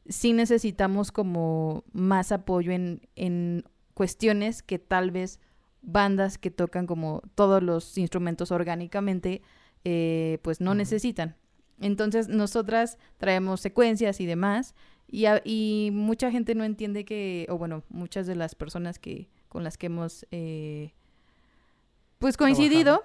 Speaker 4: sí necesitamos como más apoyo en, en cuestiones que tal vez bandas que tocan como todos los instrumentos orgánicamente, eh, pues no necesitan. Entonces, nosotras traemos secuencias y demás, y, a- y mucha gente no entiende que, o bueno, muchas de las personas que con las que hemos, eh, pues coincidido,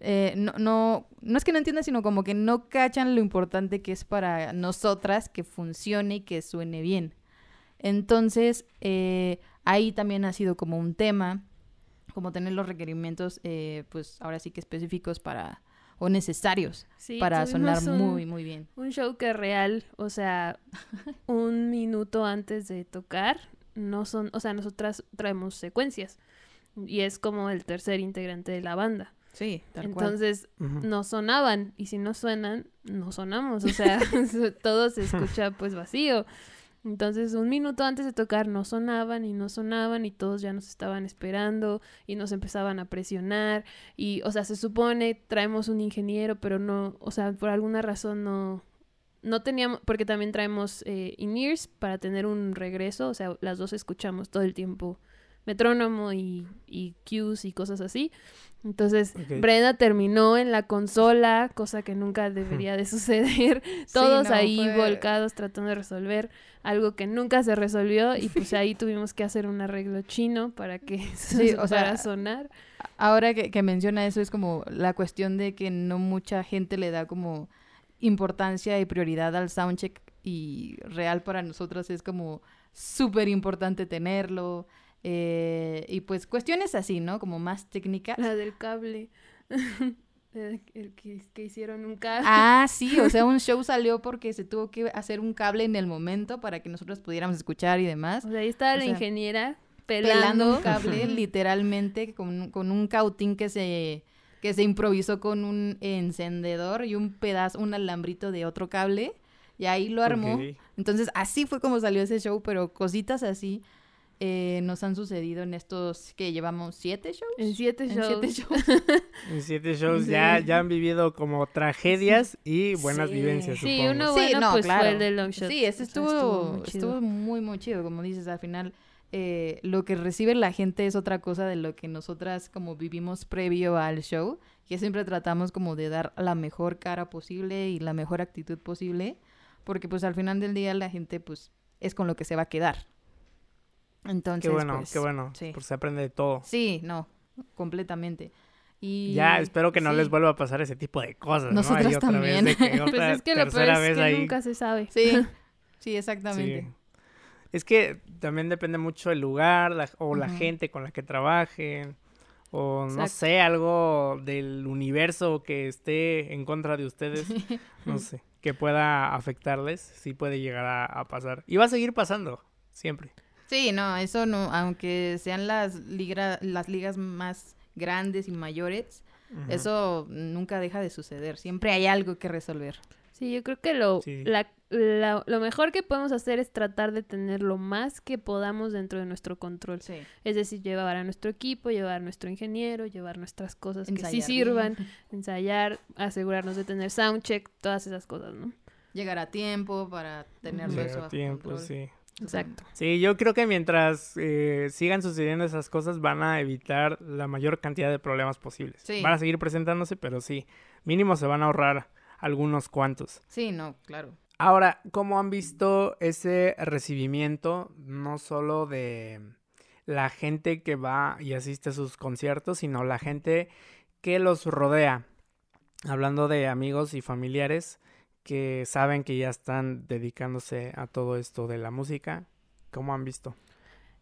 Speaker 4: eh, no, no, no es que no entiendan, sino como que no cachan lo importante que es para nosotras que funcione y que suene bien. Entonces, eh, ahí también ha sido como un tema, como tener los requerimientos, eh, pues ahora sí que específicos para, o necesarios
Speaker 3: Sí,
Speaker 4: para sonar
Speaker 3: un-
Speaker 4: muy, muy bien.
Speaker 3: Un show que real, o sea, un minuto antes de tocar, no son, o sea, nosotras traemos secuencias y es como el tercer integrante de la banda.
Speaker 4: Sí, tal cual.
Speaker 3: Entonces no sonaban y si no suenan, no sonamos, o sea, todo se escucha pues vacío. Entonces un minuto antes de tocar no sonaban y no sonaban y todos ya nos estaban esperando y nos empezaban a presionar y, o sea, se supone traemos un ingeniero, pero no, o sea, por alguna razón no, no teníamos, porque también traemos eh, para tener un regreso, o sea, las dos escuchamos todo el tiempo metrónomo y, y cues y cosas así. Entonces,
Speaker 2: Ok.
Speaker 3: Brenda terminó en la consola, cosa que nunca debería de suceder. Todos
Speaker 4: no,
Speaker 3: ahí
Speaker 4: fue-
Speaker 3: volcados tratando de resolver algo que nunca se resolvió y pues ahí tuvimos que hacer un arreglo chino para que
Speaker 4: Sí, o sea,
Speaker 3: sonar.
Speaker 4: Ahora que, que menciona eso es como la cuestión de que no mucha gente le da como importancia y prioridad al soundcheck y real para nosotros es como súper importante tenerlo eh, y pues cuestiones así, ¿no? Como más técnicas.
Speaker 3: La del cable. el que, que hicieron un cable.
Speaker 4: Ah, sí, o sea, un show salió porque se tuvo que hacer un cable en el momento para que nosotros pudiéramos escuchar y demás.
Speaker 3: O sea, ahí estaba
Speaker 4: o
Speaker 3: la
Speaker 4: sea,
Speaker 3: ingeniera
Speaker 4: pelando
Speaker 3: pelando.
Speaker 4: un cable literalmente con, un- con un cautín que se que se improvisó con un encendedor y un pedazo, un alambrito de otro cable y ahí lo armó. Entonces así fue como salió ese show, pero cositas así eh, nos han sucedido en estos que llevamos siete shows.
Speaker 3: En siete
Speaker 4: En
Speaker 3: shows.
Speaker 4: siete shows.
Speaker 2: En siete shows
Speaker 3: Sí.
Speaker 2: ya, ya han vivido como tragedias y buenas
Speaker 4: Sí.
Speaker 2: vivencias,
Speaker 3: Sí,
Speaker 2: supongo.
Speaker 3: uno
Speaker 4: Sí,
Speaker 3: bueno
Speaker 4: no,
Speaker 3: pues
Speaker 4: claro.
Speaker 3: fue el de Longshot.
Speaker 4: Sí, ese
Speaker 3: O sea,
Speaker 4: estuvo,
Speaker 3: muy
Speaker 4: estuvo muy, muy chido. Como dices, al final eh, lo que recibe la gente es otra cosa de lo que nosotras como vivimos previo al show, que siempre tratamos como de dar la mejor cara posible y la mejor actitud posible, porque pues al final del día la gente pues es con lo que se va a quedar. Entonces,
Speaker 2: Qué bueno,
Speaker 4: pues,
Speaker 2: qué bueno.
Speaker 4: Sí.
Speaker 2: Pues se aprende de todo.
Speaker 4: Sí, no, completamente. Y
Speaker 2: Ya, espero que no
Speaker 4: sí.
Speaker 2: les vuelva a pasar ese tipo de cosas. ¿no?
Speaker 4: Nosotras
Speaker 2: otra
Speaker 4: también.
Speaker 2: Vez de que
Speaker 3: Pues
Speaker 2: otra
Speaker 3: es que lo peor es
Speaker 2: vez
Speaker 3: que
Speaker 2: ahí.
Speaker 3: nunca se sabe.
Speaker 4: Sí, sí, exactamente.
Speaker 2: Sí. Es que también depende mucho el lugar la- o la gente con la que trabajen. O no sé, algo del universo que esté en contra de ustedes. no sé, que pueda afectarles. Sí puede llegar a, a pasar. Y va a seguir pasando, siempre.
Speaker 4: Sí, no, eso no, aunque sean las, ligra- las ligas más grandes y mayores, eso nunca deja de suceder. Siempre hay algo que resolver.
Speaker 3: Sí, yo creo que lo,
Speaker 2: Sí.
Speaker 3: la- la- lo mejor que podemos hacer es tratar de tener lo más que podamos dentro de nuestro control.
Speaker 4: Sí.
Speaker 3: Es decir, llevar a nuestro equipo, llevar a nuestro ingeniero, llevar nuestras cosas que sí
Speaker 4: Ensayar
Speaker 3: sirvan,
Speaker 4: bien.
Speaker 3: ensayar, asegurarnos de tener soundcheck, todas esas cosas, ¿no?
Speaker 4: Llegar a tiempo para tenerlo
Speaker 2: Llega
Speaker 4: eso bajo
Speaker 2: tiempo,
Speaker 4: control.
Speaker 2: sí.
Speaker 3: Exacto.
Speaker 2: Sí, yo creo que mientras eh, sigan sucediendo esas cosas van a evitar la mayor cantidad de problemas posibles.
Speaker 4: Sí.
Speaker 2: Van a seguir presentándose, pero sí, mínimo se van a ahorrar algunos cuantos.
Speaker 4: Sí, no, claro.
Speaker 2: Ahora, ¿cómo han visto ese recibimiento, no solo de la gente que va y asiste a sus conciertos, sino la gente que los rodea? Hablando de amigos y familiares que saben que ya están dedicándose a todo esto de la música, ¿cómo han visto?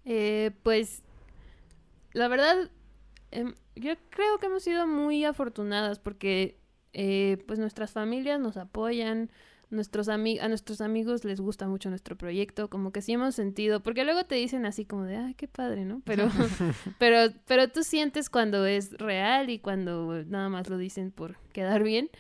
Speaker 3: Eh, pues, la verdad, em, yo creo que hemos sido muy afortunadas porque, eh, pues, nuestras familias nos apoyan, nuestros ami a nuestros amigos les gusta mucho nuestro proyecto, como que sí hemos sentido, porque luego te dicen así como de, ay, qué padre, ¿no? Pero, pero, pero tú sientes cuando es real y cuando nada más lo dicen por quedar bien.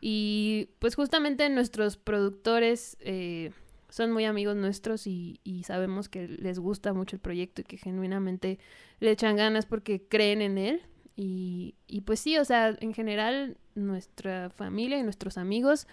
Speaker 3: Y pues justamente nuestros productores eh, son muy amigos nuestros y, y sabemos que les gusta mucho el proyecto y que genuinamente le echan ganas porque creen en él. Y, y pues sí, o sea, en general nuestra familia y nuestros amigos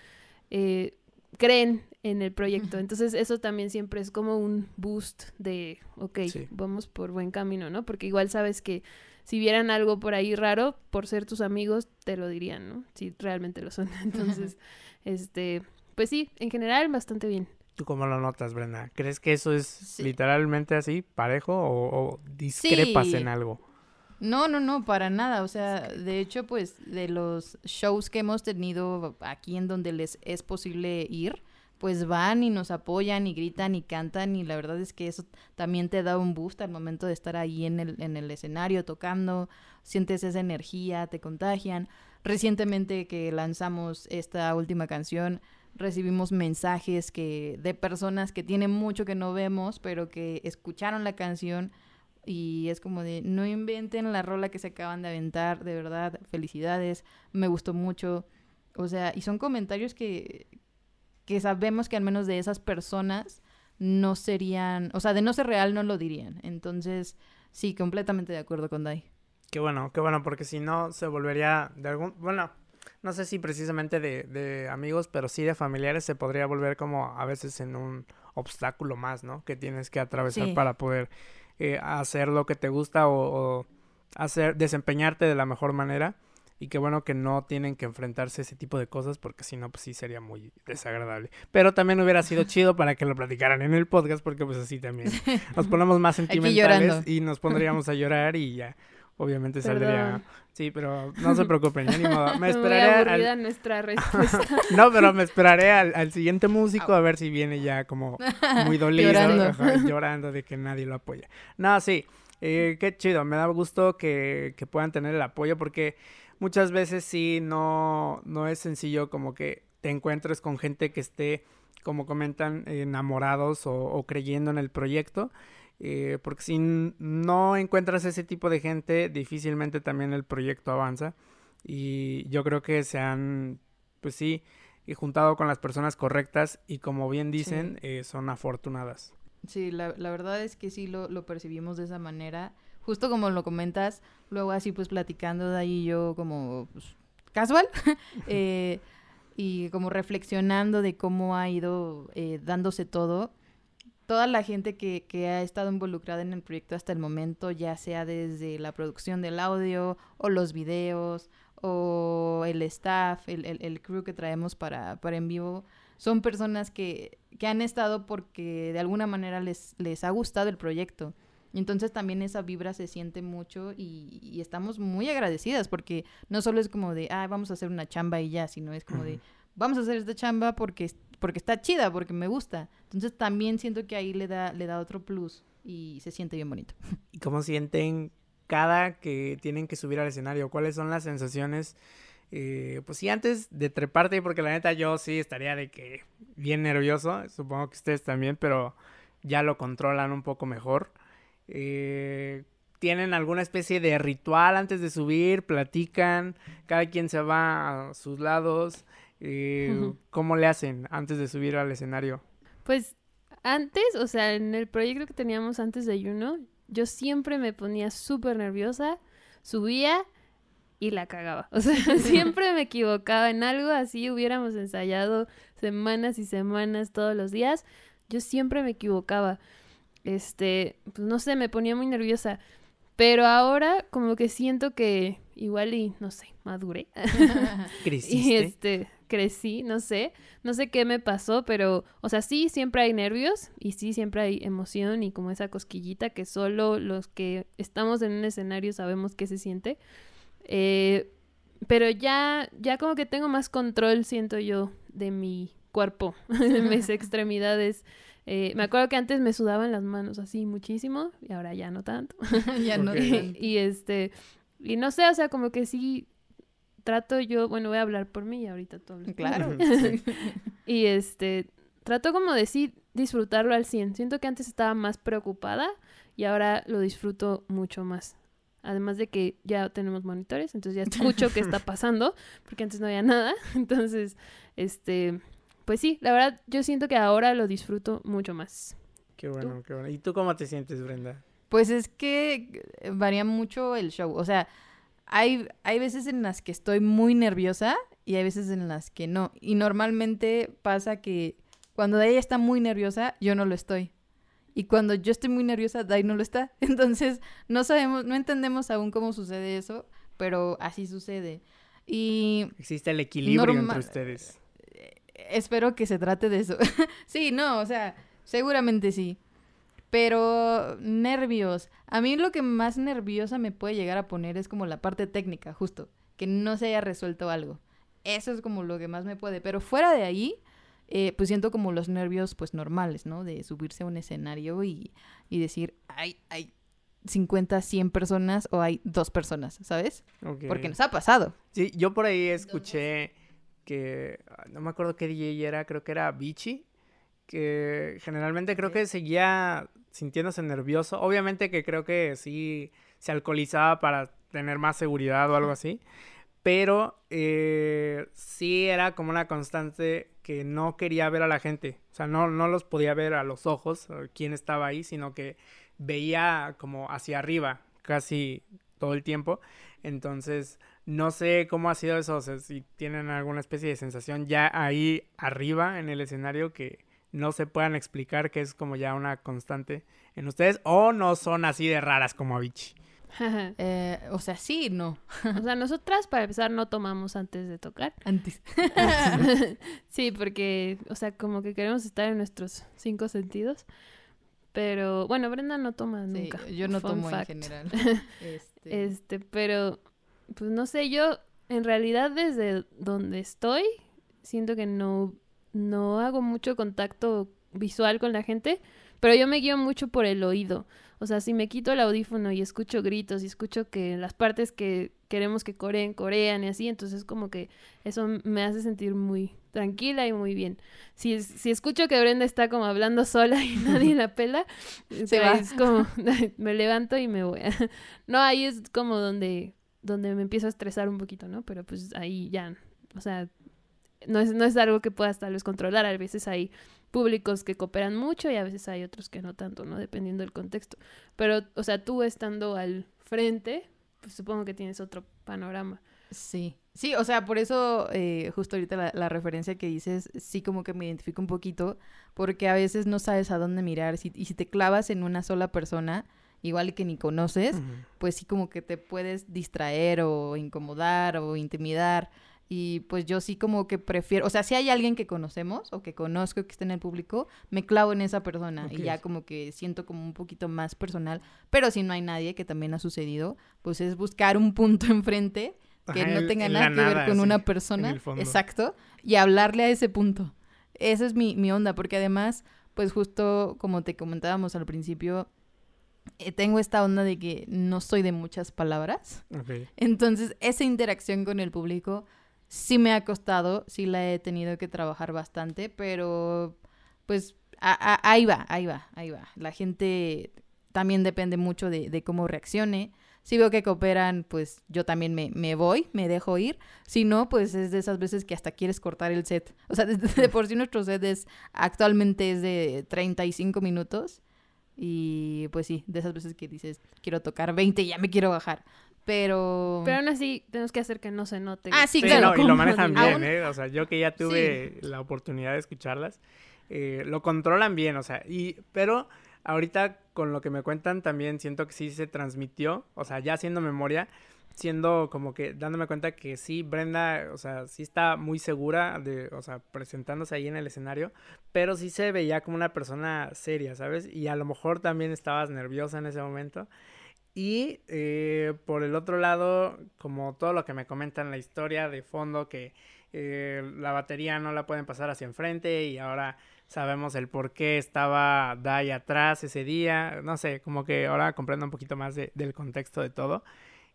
Speaker 3: eh, creen en el proyecto. Entonces eso también siempre es como un boost de, ok,
Speaker 2: Sí.
Speaker 3: vamos por buen camino, ¿no? Porque igual sabes que si vieran algo por ahí raro, por ser tus amigos, te lo dirían, ¿no? Si realmente lo son. Entonces, este, pues sí, en general bastante bien.
Speaker 2: ¿Tú cómo lo notas, Brenda? ¿Crees que eso es
Speaker 4: Sí.
Speaker 2: literalmente así, parejo, o, o discrepas
Speaker 4: Sí.
Speaker 2: en algo?
Speaker 4: No, no, no, para nada. O sea, de hecho, pues de los shows que hemos tenido aquí en donde les es posible ir, pues van y nos apoyan y gritan y cantan y la verdad es que eso también te da un boost al momento de estar ahí en el, en el escenario tocando, sientes esa energía, te contagian. Recientemente que lanzamos esta última canción, recibimos mensajes que de personas que tienen mucho que no vemos, pero que escucharon la canción y es como de no inventen la rola que se acaban de aventar, de verdad, felicidades, me gustó mucho. O sea, y son comentarios que que sabemos que al menos de esas personas no serían, o sea, de no ser real no lo dirían. Entonces, sí, completamente de acuerdo con Dai.
Speaker 2: Qué bueno, qué bueno, porque si no se volvería de algún, bueno, no sé si precisamente de, de amigos, pero sí de familiares se podría volver como a veces en un obstáculo más, ¿no? Que tienes que atravesar
Speaker 4: Sí.
Speaker 2: para poder eh, hacer lo que te gusta o, o hacer, desempeñarte de la mejor manera. Y qué bueno que no tienen que enfrentarse a ese tipo de cosas, porque si no, pues sí sería muy desagradable. Pero también hubiera sido chido para que lo platicaran en el podcast, porque pues así también nos ponemos más sentimentales y nos pondríamos a llorar y ya, obviamente saldría... Sí, pero no se preocupen, ya ni modo. Me esperaré
Speaker 3: aburrida
Speaker 2: al...
Speaker 3: nuestra respuesta.
Speaker 2: No, pero me esperaré al, al siguiente músico a ver si viene ya como muy dolido,
Speaker 4: Llorando.
Speaker 2: ajá, llorando de que nadie lo apoya. No, sí, eh, qué chido, me da gusto que, que puedan tener el apoyo porque muchas veces sí no, no es sencillo como que te encuentres con gente que esté, como comentan, enamorados o, o creyendo en el proyecto. Eh, porque si no encuentras ese tipo de gente, difícilmente también el proyecto avanza. Y yo creo que se han, pues sí, eh, juntado con las personas correctas y como bien dicen, eh, son afortunadas.
Speaker 4: Sí, la, la verdad es que sí lo, lo percibimos de esa manera. Justo como lo comentas, luego así pues platicando de ahí yo como pues, casual eh, y como reflexionando de cómo ha ido eh, dándose todo. Toda la gente que, que ha estado involucrada en el proyecto hasta el momento, ya sea desde la producción del audio o los videos o el staff, el, el, el crew que traemos para, para en vivo, son personas que, que han estado porque de alguna manera les, les ha gustado el proyecto. Entonces también esa vibra se siente mucho y, y estamos muy agradecidas porque no solo es como de, ah, vamos a hacer una chamba y ya, sino es como de, vamos a hacer esta chamba porque, porque está chida, porque me gusta. Entonces también siento que ahí le da, le da otro plus y se siente bien bonito.
Speaker 2: ¿Y cómo sienten cada que tienen que subir al escenario? ¿Cuáles son las sensaciones? Eh, pues sí, antes de treparte, porque la neta yo sí estaría de que bien nervioso, supongo que ustedes también, pero ya lo controlan un poco mejor. Eh, ¿Tienen alguna especie de ritual antes de subir? ¿Platican? ¿Cada quien se va a sus lados? Eh. ¿Cómo le hacen antes de subir al escenario?
Speaker 3: Pues antes, o sea, en el proyecto que teníamos antes de Juno, yo siempre me ponía súper nerviosa, subía y la cagaba. O sea, siempre me equivocaba en algo, así hubiéramos ensayado semanas y semanas todos los días, yo siempre me equivocaba. Este, pues no sé, me ponía muy nerviosa. Pero ahora como que siento que igual y, no sé, maduré. Y
Speaker 2: ¿Creciste?
Speaker 3: este, crecí, no sé, no sé qué me pasó, pero, o sea, sí, siempre hay nervios y sí, siempre hay emoción y como esa cosquillita que solo los que estamos en un escenario sabemos qué se siente. Eh, pero ya, ya como que tengo más control, siento yo, de mi cuerpo, de mis extremidades. Eh, me acuerdo que antes me sudaban las manos así muchísimo y ahora ya no tanto.
Speaker 4: ya no
Speaker 2: Ok.
Speaker 4: tanto.
Speaker 3: y este, y no sé, o sea, como que sí trato yo, bueno, voy a hablar por mí y ahorita tú hablas por mí.
Speaker 4: Claro.
Speaker 2: Sí.
Speaker 3: Y este, trato como de sí disfrutarlo al 100. Siento que antes estaba más preocupada y ahora lo disfruto mucho más. Además de que ya tenemos monitores, entonces ya escucho qué está pasando, porque antes no había nada. Entonces, este, pues sí, la verdad yo siento que ahora lo disfruto mucho más.
Speaker 2: Qué bueno, qué bueno. ¿Y tú cómo te sientes, Brenda?
Speaker 4: Pues es que varía mucho el show. O sea, hay, hay veces en las que estoy muy nerviosa y hay veces en las que no. Y normalmente pasa que cuando ella está muy nerviosa, yo no lo estoy. Y cuando yo estoy muy nerviosa, Dai no lo está. Entonces, no sabemos, no entendemos aún cómo sucede eso, pero así sucede. Y
Speaker 2: Existe el equilibrio entre ustedes.
Speaker 4: espero que se trate de eso. sí, no, o sea, seguramente sí. Pero nervios. A mí lo que más nerviosa me puede llegar a poner es como la parte técnica, justo. Que no se haya resuelto algo. Eso es como lo que más me puede. Pero fuera de ahí, eh, pues siento como los nervios pues normales, ¿no? De subirse a un escenario y, y decir, hay, hay 50, 100 personas o hay dos personas, ¿sabes? Porque nos ha pasado.
Speaker 2: Sí, yo por ahí escuché que, ah, no me acuerdo qué DJ era, creo que era Vichy, que generalmente creo que seguía sintiéndose nervioso. Obviamente que creo que sí se alcoholizaba para tener más seguridad o algo así, pero eh, sí era como una constante que no quería ver a la gente, o sea, no, no los podía ver a los ojos, eh, quién estaba ahí, sino que veía como hacia arriba casi todo el tiempo. Entonces, no sé cómo ha sido eso, o sea, si tienen alguna especie de sensación ya ahí arriba en el escenario que no se puedan explicar, que es como ya una constante en ustedes, o no son así de raras como Avicii.
Speaker 4: Eh, o sea, sí, no.
Speaker 3: o sea, nosotras para empezar no tomamos antes de tocar.
Speaker 4: Antes.
Speaker 3: sí, porque, o sea, como que queremos estar en nuestros cinco sentidos. Pero, bueno, Brenda no toma
Speaker 4: Sí,
Speaker 3: nunca.
Speaker 4: yo no
Speaker 3: Fun
Speaker 4: tomo
Speaker 3: fact.
Speaker 4: en general. Este,
Speaker 3: Este, pero, pues no sé, yo en realidad desde donde estoy, siento que no, no hago mucho contacto visual con la gente, pero yo me guío mucho por el oído. O sea, si me quito el audífono y escucho gritos y escucho que las partes que queremos que coreen, corean y así, entonces como que eso me hace sentir muy tranquila y muy bien. Si, si escucho que Brenda está como hablando sola y nadie la pela,
Speaker 4: Se va.
Speaker 3: es como me levanto y me voy. no, ahí es como donde, donde me empiezo a estresar un poquito, ¿no? Pero pues ahí ya, o sea, no es, no es algo que puedas tal vez controlar. A veces hay públicos que cooperan mucho y a veces hay otros que no tanto, ¿no? Dependiendo del contexto. Pero, o sea, tú estando al frente, pues supongo que tienes otro panorama.
Speaker 4: Sí, sí, o sea, por eso eh, justo ahorita la, la referencia que dices, sí como que me identifico un poquito, porque a veces no sabes a dónde mirar, si, y si te clavas en una sola persona, igual que ni conoces, pues sí como que te puedes distraer o incomodar o intimidar. Y pues yo sí como que prefiero, o sea, si hay alguien que conocemos o que conozco que está en el público, me clavo en esa persona y ya como que siento como un poquito más personal. Pero si no hay nadie, que también ha sucedido, pues es buscar un punto enfrente que
Speaker 2: Ajá,
Speaker 4: no
Speaker 2: en-
Speaker 4: tenga
Speaker 2: en
Speaker 4: nada que ver con
Speaker 2: sí,
Speaker 4: una persona.
Speaker 2: el.
Speaker 4: Exacto. Y hablarle a ese punto. Esa es mi, mi onda, porque además, pues justo como te comentábamos al principio, eh, tengo esta onda de que no soy de muchas palabras. Entonces, esa interacción con el público sí me ha costado, sí la he tenido que trabajar bastante, pero pues ahí va, ahí va, ahí va. La gente también depende mucho de, cómo reaccione. Si veo que cooperan, pues yo también me, me voy, me dejo ir. Si no, pues es de esas veces que hasta quieres cortar el set. O sea, de, de por sí nuestro set es, actualmente es de 35 minutos. Y pues sí, de esas veces que dices, quiero tocar 20 y ya me quiero bajar. Pero...
Speaker 3: Pero aún así, tenemos que hacer que no se note.
Speaker 4: Ah, sí,
Speaker 2: Sí,
Speaker 4: claro.
Speaker 2: no, y lo manejan bien,
Speaker 4: Aún-
Speaker 2: ¿eh? O sea, yo que ya tuve la oportunidad de escucharlas, eh, lo controlan bien, o sea, y, pero ahorita con lo que me cuentan también siento que sí se transmitió, o sea, ya haciendo memoria, siendo como que dándome cuenta que sí, Brenda, o sea, sí está muy segura de, o sea, presentándose ahí en el escenario, pero sí se veía como una persona seria, ¿sabes? Y a lo mejor también estabas nerviosa en ese momento. Y eh, por el otro lado, como todo lo que me comentan la historia de fondo, que eh, la batería no la pueden pasar hacia enfrente y ahora sabemos el por qué estaba Dai atrás ese día, no sé, como que ahora comprendo un poquito más del contexto de todo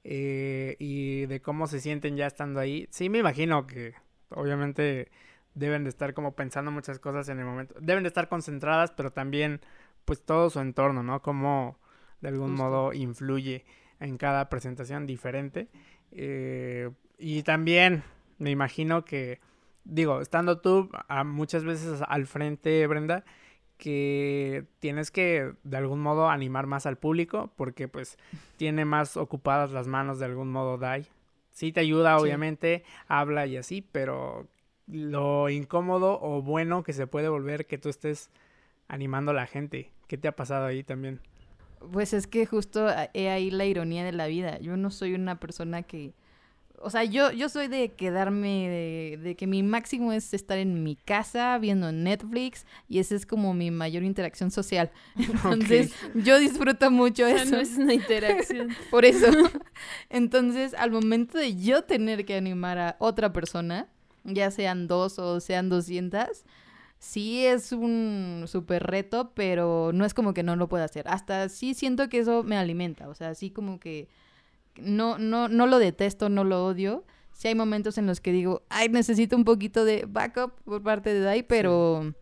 Speaker 2: eh, y de cómo se sienten ya estando ahí. Sí, me imagino que obviamente deben de estar como pensando muchas cosas en el momento, deben de estar concentradas, pero también pues todo su entorno, ¿no? Cómo de algún modo influye en cada presentación diferente. Eh, y también me imagino que, digo, estando tú a muchas veces al frente, Brenda, que tienes que de algún modo animar más al público porque pues tiene más ocupadas las manos de algún modo Dai. Sí te ayuda, obviamente, habla y así, pero lo incómodo o bueno que se puede volver que tú estés animando a la gente. ¿Qué te ha pasado ahí también?
Speaker 4: Pues es que justo he ahí la ironía de la vida. Yo no soy una persona que o sea, yo, yo soy de quedarme, de, de, que mi máximo es estar en mi casa viendo Netflix y esa es como mi mayor interacción social. Entonces, yo disfruto mucho eso.
Speaker 3: No es una interacción.
Speaker 4: Por eso. Entonces, al momento de yo tener que animar a otra persona, ya sean dos o sean doscientas, sí es un súper reto, pero no es como que no lo pueda hacer. Hasta sí siento que eso me alimenta. O sea, así como que no, no, no lo detesto, no lo odio. Sí hay momentos en los que digo, ay, necesito un poquito de backup por parte de Dai, pero,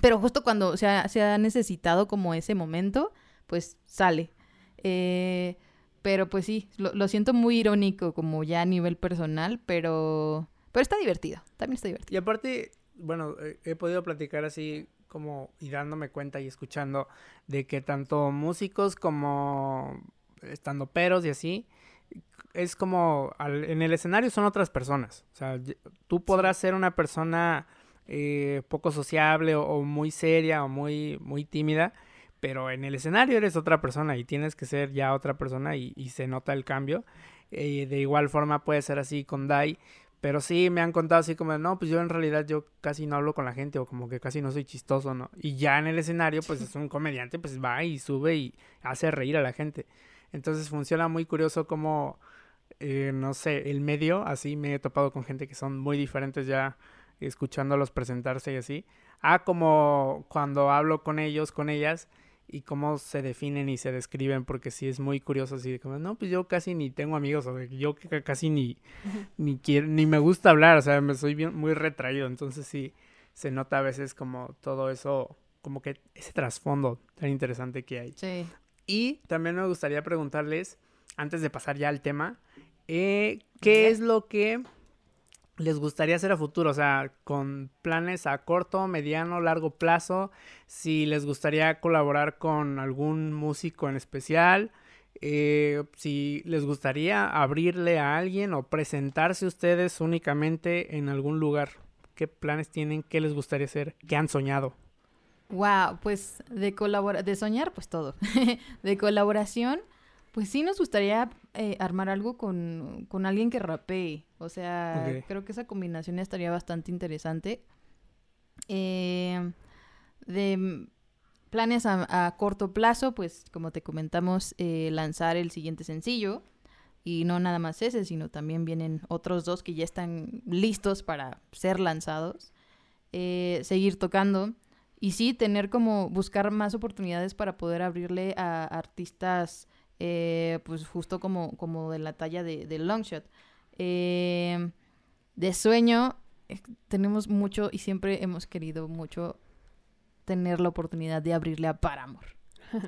Speaker 4: pero justo cuando se ha, se ha, necesitado como ese momento, pues sale. Eh, pero pues sí, lo, lo, siento muy irónico como ya a nivel personal, pero, pero está divertido, también está divertido.
Speaker 2: Y aparte, bueno, he podido platicar así como y dándome cuenta y escuchando de que tanto músicos como estando peros y así, es como en el escenario son otras personas. O sea, tú podrás ser una persona eh, poco sociable o, muy seria o muy, muy tímida, pero en el escenario eres otra persona y tienes que ser ya otra persona y, se nota el cambio. Eh, de igual forma puede ser así con Dai. Pero sí me han contado así como, no, pues yo en realidad yo casi no hablo con la gente o como que casi no soy chistoso, ¿no? Y ya en el escenario, pues es un comediante, pues va y sube y hace reír a la gente. Entonces funciona muy curioso como eh, no sé, el medio, así me he topado con gente que son muy diferentes ya escuchándolos presentarse y así, a como cuando hablo con ellos, con ellas, y cómo se definen y se describen, porque sí es muy curioso, así como, no, pues yo casi ni tengo amigos, o yo casi ni, ni quiero, ni me gusta hablar, o sea, me soy bien, muy retraído, entonces sí, se nota a veces como todo eso, como que ese trasfondo tan interesante que hay.
Speaker 4: Sí.
Speaker 2: Y también me gustaría preguntarles, antes de pasar ya al tema, eh, ¿qué es lo que les gustaría hacer a futuro? O sea, con planes a corto, mediano, largo plazo, si les gustaría colaborar con algún músico en especial, eh, si les gustaría abrirle a alguien o presentarse ustedes únicamente en algún lugar. ¿Qué planes tienen? ¿Qué les gustaría hacer? ¿Qué han soñado?
Speaker 4: Wow, pues de colaborar, de soñar, pues todo. de colaboración, pues sí nos gustaría eh, armar algo con, con, alguien que rapee. O sea, creo que esa combinación estaría bastante interesante. Eh, de planes a, corto plazo, pues como te comentamos, eh, lanzar el siguiente sencillo. Y no nada más ese, sino también vienen otros dos que ya están listos para ser lanzados. seguir tocando. Y sí, tener como buscar más oportunidades para poder abrirle a artistas eh, pues justo como, como de la talla de, de Longshot. Eh, de sueño, eh, tenemos mucho y siempre hemos querido mucho tener la oportunidad de abrirle a Paramore.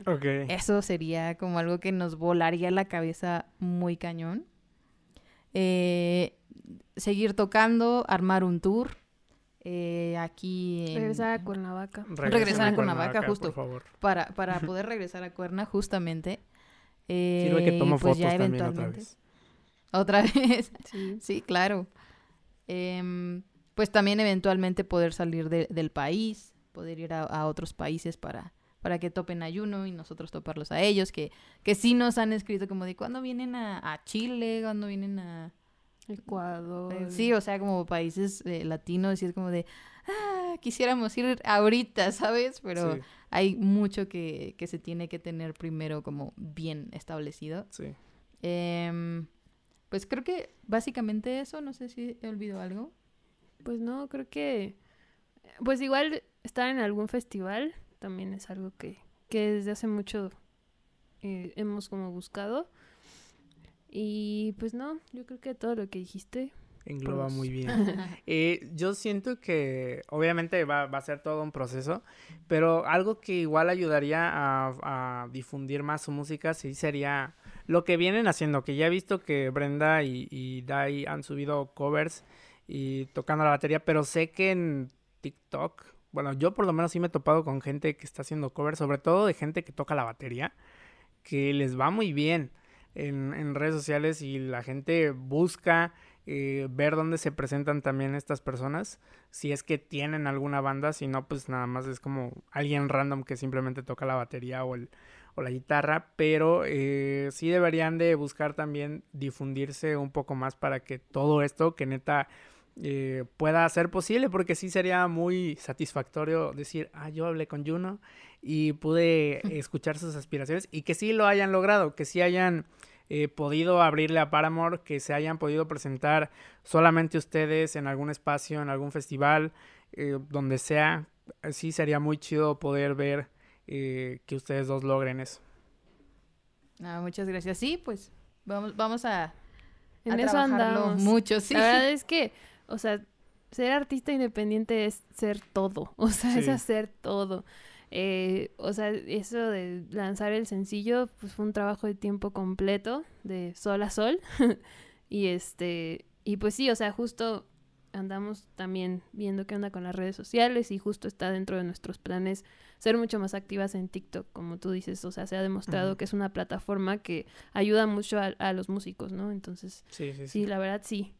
Speaker 2: Okay.
Speaker 4: Eso sería como algo que nos volaría la cabeza muy cañón. seguir tocando, armar un tour. aquí
Speaker 3: en... Regresar a Cuernavaca.
Speaker 4: Regresar a Cuernavaca, justo. Para, para poder regresar a Cuerna, justamente.
Speaker 2: Eh, que tomo pues fotos también otra vez.
Speaker 4: Otra vez. Sí, claro. Em, pues también eventualmente poder salir del país, poder ir a, otros países para, para que topen ayuno y nosotros toparlos a ellos, que, que sí nos han escrito como de cuando vienen a, a Chile, cuando vienen a...
Speaker 3: Ecuador.
Speaker 4: eh, sí, o sea, como países eh, latinos y es como de, ah, quisiéramos ir ahorita, ¿sabes? Pero
Speaker 2: Sí,
Speaker 4: hay mucho que, que se tiene que tener primero como bien establecido.
Speaker 2: sí.
Speaker 4: Em, pues creo que básicamente eso, no sé si he olvidado algo.
Speaker 3: Pues no, creo que. Pues igual estar en algún festival también es algo que, que desde hace mucho eh, hemos como buscado. Y pues no, yo creo que todo lo que dijiste.
Speaker 2: Engloba
Speaker 3: Pues-
Speaker 2: muy bien. Eh, yo siento que obviamente va, va a ser todo un proceso, pero algo que igual ayudaría a, a difundir más su música sí sería lo que vienen haciendo, que ya he visto que Brenda y, Dai han subido covers y tocando la batería, pero sé que en TikTok, bueno, yo por lo menos sí me he topado con gente que está haciendo covers, sobre todo de gente que toca la batería, que les va muy bien en, en redes sociales y la gente busca eh, ver dónde se presentan también estas personas, si es que tienen alguna banda, si no, pues nada más es como alguien random que simplemente toca la batería o, el, o la guitarra, pero eh, sí deberían de buscar también difundirse un poco más para que todo esto, que neta eh, pueda ser posible, porque sí sería muy satisfactorio decir, ah, yo hablé con Juno y pude escuchar sus aspiraciones y que sí lo hayan logrado, que sí hayan eh, podido abrirle a Paramore, que se hayan podido presentar solamente ustedes en algún espacio, en algún festival, eh, donde sea. Sí sería muy chido poder ver eh, que ustedes dos logren eso.
Speaker 4: Ah, muchas gracias. Sí, pues vamos, vamos a,
Speaker 3: En
Speaker 4: a
Speaker 3: eso
Speaker 4: trabajarlo
Speaker 3: andamos.
Speaker 4: mucho, sí.
Speaker 3: La verdad es que, o sea, ser artista independiente es ser todo. O sea, es hacer todo. Eh, o sea, eso de lanzar el sencillo, pues fue un trabajo de tiempo completo, de sol a sol. y este, y pues sí, o sea, justo andamos también viendo qué onda con las redes sociales y justo está dentro de nuestros planes ser mucho más activas en TikTok, como tú dices, o sea, se ha demostrado que es una plataforma que ayuda mucho a, a los músicos, ¿no? Entonces,
Speaker 2: Sí, sí,
Speaker 3: sí, la verdad sí.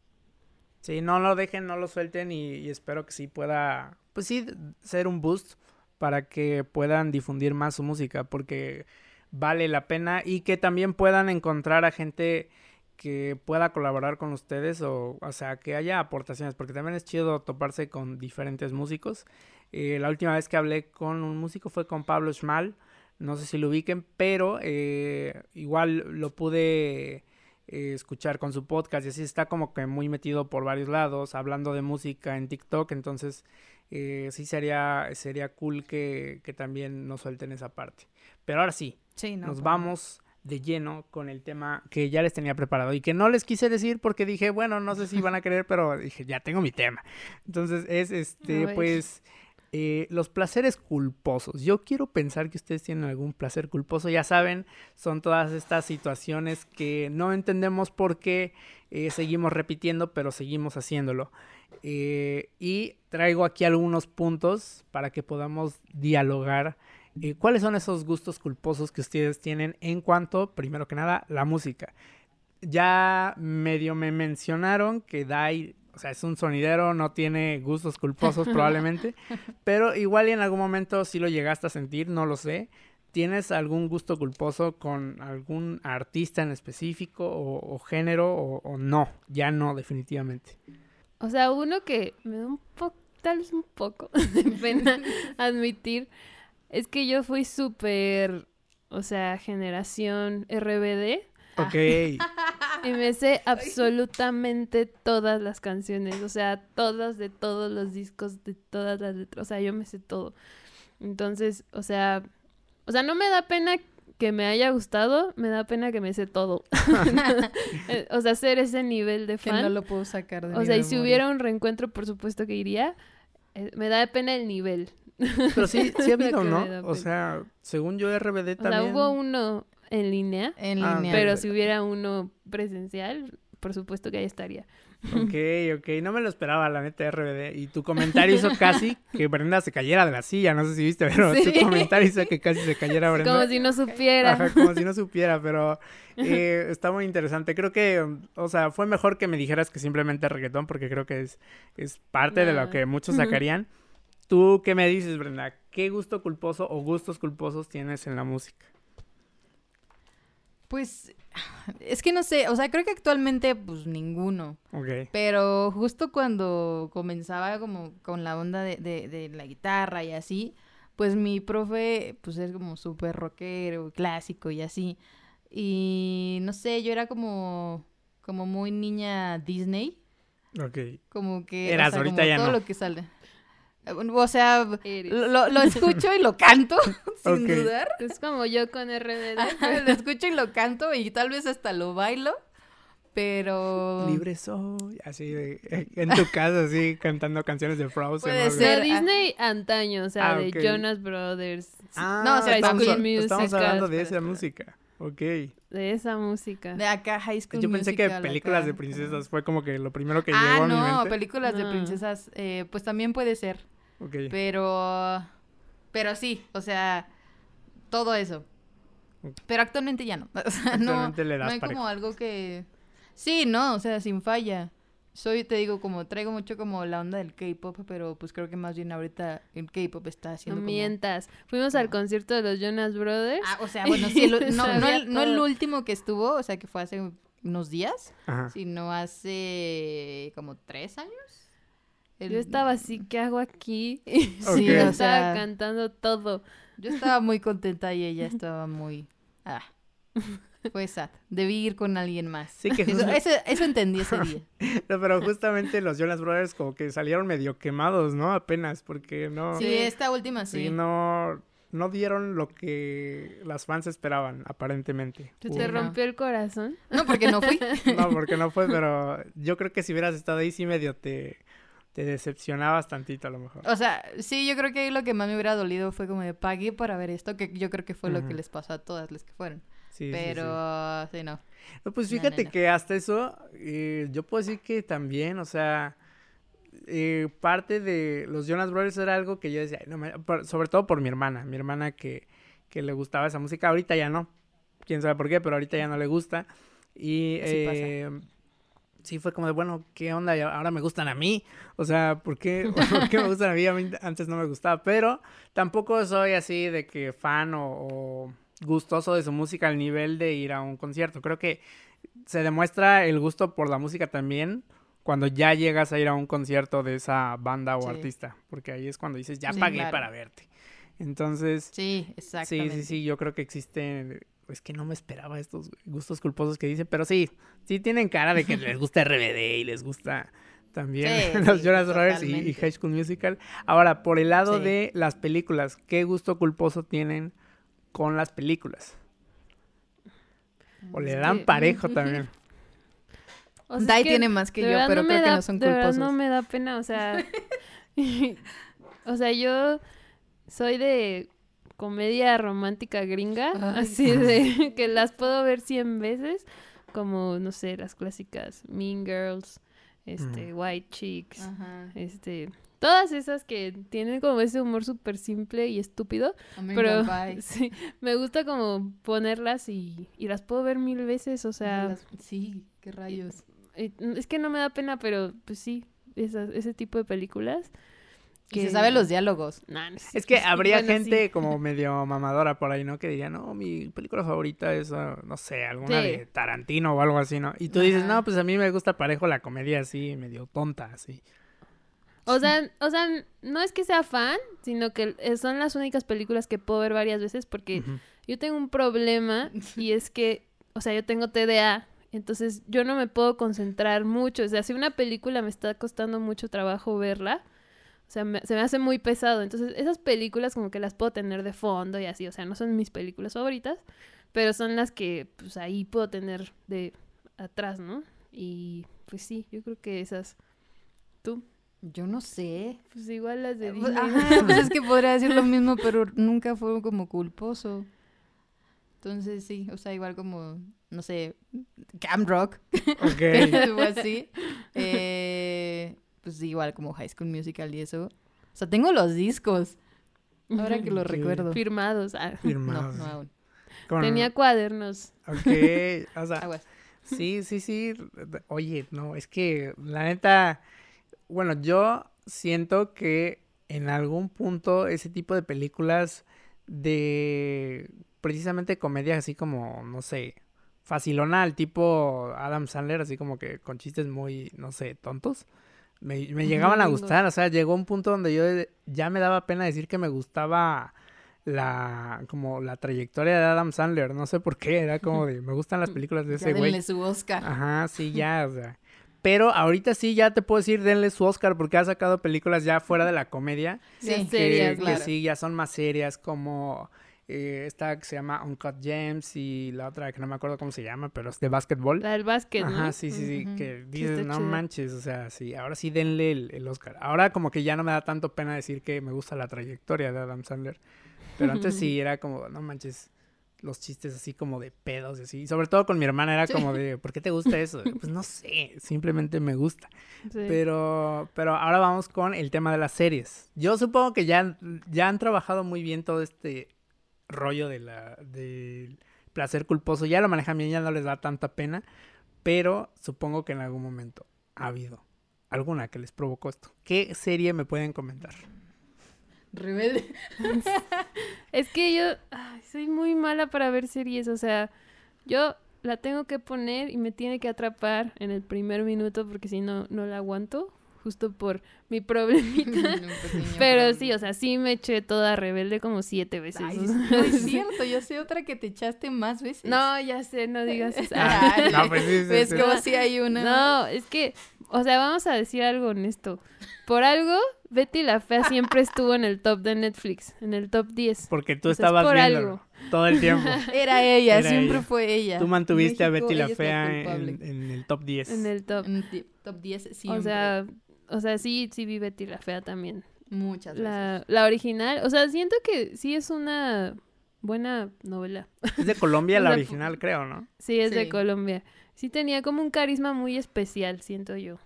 Speaker 2: Sí, no lo dejen, no lo suelten y, y espero que sí pueda, pues sí, ser un boost para que puedan difundir más su música, porque vale la pena y que también puedan encontrar a gente que pueda colaborar con ustedes o, o sea, que haya aportaciones, porque también es chido toparse con diferentes músicos. Eh, la última vez que hablé con un músico fue con Pablo Schmal, no sé si lo ubiquen, pero eh, igual lo pude eh, escuchar con su podcast y así está como que muy metido por varios lados, hablando de música en TikTok, entonces eh, sí sería, sería cool que, que también nos suelten esa parte. Pero ahora sí,
Speaker 4: Sí, no,
Speaker 2: nos vamos de lleno con el tema que ya les tenía preparado y que no les quise decir porque dije, bueno, no sé si van a querer, pero dije, ya tengo mi tema. Entonces es este, pues, eh, los placeres culposos. Yo quiero pensar que ustedes tienen algún placer culposo, ya saben, son todas estas situaciones que no entendemos por qué eh, seguimos repitiendo, pero seguimos haciéndolo. Eh, y traigo aquí algunos puntos para que podamos dialogar ¿Cuáles son esos gustos culposos que ustedes tienen en cuanto, primero que nada, la música? Ya medio me mencionaron que Dai, o sea, es un sonidero, no tiene gustos culposos probablemente, pero igual y en algún momento sí lo llegaste a sentir, no lo sé. ¿Tienes algún gusto culposo con algún artista en específico o, o género o, o no? Ya no, definitivamente.
Speaker 3: O sea, uno que me da un poco, tal vez un poco de pena admitir, es que yo fui súper, o sea, generación RBD.
Speaker 2: Ok.
Speaker 3: Y me sé absolutamente todas las canciones, o sea, todas de todos los discos, de todas las letras, o sea, yo me sé todo. Entonces, o sea, o sea, no me da pena que me haya gustado, me da pena que me sé todo. O sea, ser ese nivel de
Speaker 4: Que
Speaker 3: fan.
Speaker 4: no lo puedo sacar de
Speaker 3: O
Speaker 4: mi
Speaker 3: sea, y si hubiera un reencuentro, por supuesto que iría. Eh, me da pena el nivel.
Speaker 2: Pero sí, sí ha habido,
Speaker 3: que
Speaker 2: ¿no? O sea, según yo RBD
Speaker 3: O
Speaker 2: también.
Speaker 3: sea, hubo uno en línea,
Speaker 4: En
Speaker 2: Ah,
Speaker 4: línea.
Speaker 3: pero si hubiera uno presencial, por supuesto que ahí estaría.
Speaker 2: Ok, ok, no me lo esperaba la neta RBD. Y tu comentario hizo casi que Brenda se cayera de la silla, no sé si viste, pero
Speaker 3: Sí.
Speaker 2: tu comentario hizo que casi se cayera Brenda.
Speaker 3: Como si no supiera.
Speaker 2: Ajá, como si no supiera, pero eh, está muy interesante. Creo que, o sea, fue mejor que me dijeras que simplemente reggaetón, porque creo que es, es parte de lo
Speaker 3: No.
Speaker 2: que muchos sacarían. ¿Tú qué me dices, Brenda? ¿Qué gusto culposo o gustos culposos tienes en la música?
Speaker 4: Pues es que no sé, o sea, creo que actualmente pues ninguno.
Speaker 2: Ok.
Speaker 4: Pero justo cuando comenzaba como con la onda de, de, de la guitarra y así, pues mi profe pues es como súper rockero, clásico y así. Y no sé, yo era como, como muy niña Disney.
Speaker 2: Ok.
Speaker 4: Como que...
Speaker 2: Eras,
Speaker 4: o sea,
Speaker 2: ahorita
Speaker 4: como
Speaker 2: ya
Speaker 4: todo
Speaker 2: no.
Speaker 4: lo que sale. Eh, O sea, lo, lo escucho y lo canto, sin dudar.
Speaker 3: Es como yo con RBD.
Speaker 4: lo escucho y lo canto y tal vez hasta lo bailo, pero...
Speaker 2: Libre soy. Así de, en tu casa, así, cantando canciones de Frozen.
Speaker 4: Puede ser.
Speaker 3: De Disney antaño, o sea,
Speaker 2: Ah,
Speaker 3: de. Jonas Brothers.
Speaker 2: Ah,
Speaker 4: No, o sea,
Speaker 2: estamos,
Speaker 4: School
Speaker 2: estamos
Speaker 3: Musical,
Speaker 2: hablando de esa música. Ok.
Speaker 3: De esa música.
Speaker 4: De acá, High School
Speaker 2: Yo pensé que películas
Speaker 4: acá.
Speaker 2: de princesas fue como que lo primero que
Speaker 4: ah,
Speaker 2: llegó a mi
Speaker 4: no,
Speaker 2: mente.
Speaker 4: películas de princesas, eh, pues también puede ser, Pero, pero sí, o sea, todo eso. Pero actualmente ya no, o sea, no,
Speaker 2: Actualmente le
Speaker 4: no
Speaker 2: das
Speaker 4: hay
Speaker 2: parejo.
Speaker 4: como algo que, sí, no, o sea, sin falla. Soy, te digo, como traigo mucho como la onda del K-pop, pero pues creo que más bien ahorita el K-pop está
Speaker 3: No
Speaker 4: haciendo como...
Speaker 3: mientas. Fuimos al
Speaker 4: No.
Speaker 3: concierto de los Jonas Brothers.
Speaker 4: Ah, o sea, bueno, sí, el- no, no, el, no último que estuvo, o sea, que fue hace unos días,
Speaker 2: Ajá.
Speaker 4: sino hace como tres años. El-
Speaker 3: Yo estaba así, ¿qué hago aquí?
Speaker 4: Sí,
Speaker 2: Ok.
Speaker 3: Yo
Speaker 4: o
Speaker 3: estaba
Speaker 4: sea,
Speaker 3: cantando todo.
Speaker 4: yo estaba muy contenta y ella estaba muy... Ah, fue sad. Debí ir con alguien más.
Speaker 2: Sí, que
Speaker 4: Eso,
Speaker 2: justo-
Speaker 4: eso, eso entendí ese día.
Speaker 2: No, pero justamente los Jonas Brothers como que salieron medio quemados, ¿no? Apenas, porque no...
Speaker 4: Sí, esta última
Speaker 2: sí,
Speaker 4: sí.
Speaker 2: no... No dieron lo que las fans esperaban, aparentemente.
Speaker 3: ¿Se
Speaker 2: Hubo-
Speaker 3: te
Speaker 4: no.
Speaker 3: rompió el corazón?
Speaker 4: No, porque no fui.
Speaker 2: No, porque no fue, pero yo creo que si hubieras estado ahí sí medio te, te decepcionabas tantito a lo mejor.
Speaker 4: O sea, sí, yo creo que ahí lo que más me hubiera dolido fue como de pagué para ver esto, que yo creo que fue lo que les pasó a todas las que fueron.
Speaker 2: Sí, sí, sí.
Speaker 4: Pero sí, no.
Speaker 2: No, pues fíjate
Speaker 4: no, no.
Speaker 2: que hasta eso, eh, yo puedo decir que también, o sea, eh, parte de los Jonas Brothers era algo que yo decía, "Ay, no me-", por- sobre todo por mi hermana, mi hermana que, que le gustaba esa música, ahorita ya no, quién sabe por qué, pero ahorita ya no le gusta. Y
Speaker 4: pasa.
Speaker 2: Sí fue como de, bueno, ¿qué onda? Ahora me gustan a mí. O sea, ¿por qué, ¿por qué me gustan a mí? A mí antes no me gustaba, pero tampoco soy así de que fan o, o gustoso de su música al nivel de ir a un concierto. Creo que se demuestra el gusto por la música también cuando ya llegas a ir a un concierto de esa banda o
Speaker 4: Sí.
Speaker 2: artista, porque ahí es cuando dices, ya
Speaker 4: Sí,
Speaker 2: pagué
Speaker 4: claro.
Speaker 2: para verte. Entonces,
Speaker 4: Sí,
Speaker 2: sí,
Speaker 4: exactamente.
Speaker 2: sí, sí, yo creo que existen, es que no me esperaba estos gustos culposos que dicen, pero sí, sí tienen cara de que les gusta RBD y les gusta también
Speaker 4: Sí,
Speaker 2: los
Speaker 4: sí,
Speaker 2: Jonas Brothers y, y. High School Musical. Ahora, por el lado
Speaker 4: Sí.
Speaker 2: de las películas, ¿qué gusto culposo tienen con las películas? O le dan parejo también.
Speaker 3: O sea,
Speaker 4: Dai tiene más que yo, pero creo que no son
Speaker 3: de verdad
Speaker 4: culposos.
Speaker 3: no me da pena, o sea... o sea, yo soy de comedia romántica gringa,
Speaker 4: Ay.
Speaker 3: así de que las puedo ver cien veces, como, no sé, las clásicas Mean Girls, este, White Chicks,
Speaker 4: Ajá.
Speaker 3: este... Todas esas que tienen como ese humor súper simple y estúpido, pero sí, me gusta como ponerlas y, y las puedo ver mil veces, o sea...
Speaker 4: Las- Sí, qué rayos.
Speaker 3: Eh, Es que no me da pena, pero pues sí, esas- ese tipo de películas.
Speaker 4: Que se sabe los diálogos.
Speaker 3: Nah, no sé.
Speaker 2: Es que habría
Speaker 3: Bueno, sí.
Speaker 2: gente como medio mamadora por ahí, ¿no? Que diría, no, mi película favorita es, ah, no sé, alguna
Speaker 3: Sí.
Speaker 2: de Tarantino o algo así, ¿no? Y tú dices, no, pues a mí me gusta parejo la comedia así, medio tonta, así.
Speaker 3: O sea, o sea, no es que sea fan, sino que son las únicas películas que puedo ver varias veces porque yo tengo un problema y es que, o sea, yo tengo TDA, entonces yo no me puedo concentrar mucho. O sea, si una película me está costando mucho trabajo verla, o sea, me- se me hace muy pesado. Entonces, esas películas como que las puedo tener de fondo y así, o sea, no son mis películas favoritas, pero son las que pues ahí puedo tener de atrás, ¿no? Y pues sí, yo creo que esas. ¿Tú?
Speaker 4: Yo no sé.
Speaker 3: Pues igual las de
Speaker 4: Eh,
Speaker 3: Disney.
Speaker 4: pues, Ajá, pues es que podría decir lo mismo, pero nunca fue como culposo. Entonces sí, o sea, igual como, no sé, Cam Rock,
Speaker 2: Ok.
Speaker 4: así. Eh, pues igual como High School Musical y eso. O sea, tengo los discos, ahora que lo
Speaker 2: Ok.
Speaker 4: recuerdo.
Speaker 3: Firmados. ah.
Speaker 4: No,
Speaker 2: Firmados.
Speaker 4: no aún.
Speaker 2: Con-
Speaker 3: Tenía cuadernos.
Speaker 2: Ok, o sea,
Speaker 4: Aguas.
Speaker 2: sí, sí, sí. Oye, no, es que la neta, bueno, yo siento que en algún punto ese tipo de películas de precisamente comedia así como, no sé, facilona al tipo Adam Sandler, así como que con chistes muy, no sé, tontos. Me, me llegaban a gustar, o sea, llegó un punto donde yo ya me daba pena decir que me gustaba la como la trayectoria de Adam Sandler, no sé por qué, era como de me gustan las películas de ese güey.
Speaker 4: denle su Oscar.
Speaker 2: Ajá, sí, ya, o sea. Pero ahorita sí ya te puedo decir, denle su Oscar porque ha sacado películas ya fuera de la comedia.
Speaker 4: Sí,
Speaker 2: que,
Speaker 3: serias,
Speaker 2: que
Speaker 4: claro.
Speaker 2: sí, ya son más serias, como eh, esta que se llama Uncut Gems y la otra que no me acuerdo cómo se llama, pero es de básquetbol.
Speaker 3: La del básquet, ¿no?
Speaker 2: Ajá, sí, sí, sí, que dices, no manches, o sea, sí, ahora sí denle el, el Oscar. Ahora como que ya no me da tanto pena decir que me gusta la trayectoria de Adam Sandler, pero antes sí era como, no manches, los chistes así como de pedos y así, sobre todo con mi hermana era
Speaker 4: Sí.
Speaker 2: como de, ¿por qué te gusta eso? Pues no sé, simplemente me gusta.
Speaker 3: Sí.
Speaker 2: Pero, pero ahora vamos con el tema de las series. Yo supongo que ya, ya han trabajado muy bien todo este rollo de la, del placer culposo. Ya lo manejan bien, ya no les da tanta pena. Pero supongo que en algún momento ha habido alguna que les provocó esto. ¿Qué serie me pueden comentar?
Speaker 4: Rebelde.
Speaker 3: Es que yo ay, soy muy mala para ver series, o sea, yo la tengo que poner y me tiene que atrapar en el primer minuto porque si no, no la aguanto, justo por mi problemita. Pero sí, o sea, sí me eché toda rebelde como siete veces.
Speaker 4: Ay, no es cierto, yo sé otra que te echaste más veces.
Speaker 3: No, ya sé, no digas eso.
Speaker 4: Ay,
Speaker 2: No, pues sí, sí,
Speaker 4: ¿Ves
Speaker 2: sí.
Speaker 4: como si hay una?
Speaker 3: No, es que, o sea, vamos a decir algo honesto. Por algo, Betty la Fea siempre estuvo en el top de Netflix, en el top 10.
Speaker 2: Porque tú
Speaker 3: O sea, es
Speaker 2: estabas
Speaker 3: por
Speaker 2: viendo
Speaker 3: algo.
Speaker 2: todo el tiempo.
Speaker 4: Era ella,
Speaker 2: Era
Speaker 4: siempre
Speaker 2: ella.
Speaker 4: fue ella.
Speaker 2: Tú mantuviste a Betty la Fea en, el top 10.
Speaker 3: En el top.
Speaker 4: En top 10 siempre.
Speaker 3: O sea, o sea, sí, sí vi Betty la Fea también.
Speaker 4: muchas veces.
Speaker 3: La, la original, o sea, siento que sí es una buena novela.
Speaker 2: Es de Colombia la original, creo, ¿no?
Speaker 3: Sí, es de. Colombia. Sí tenía como un carisma muy especial, siento yo.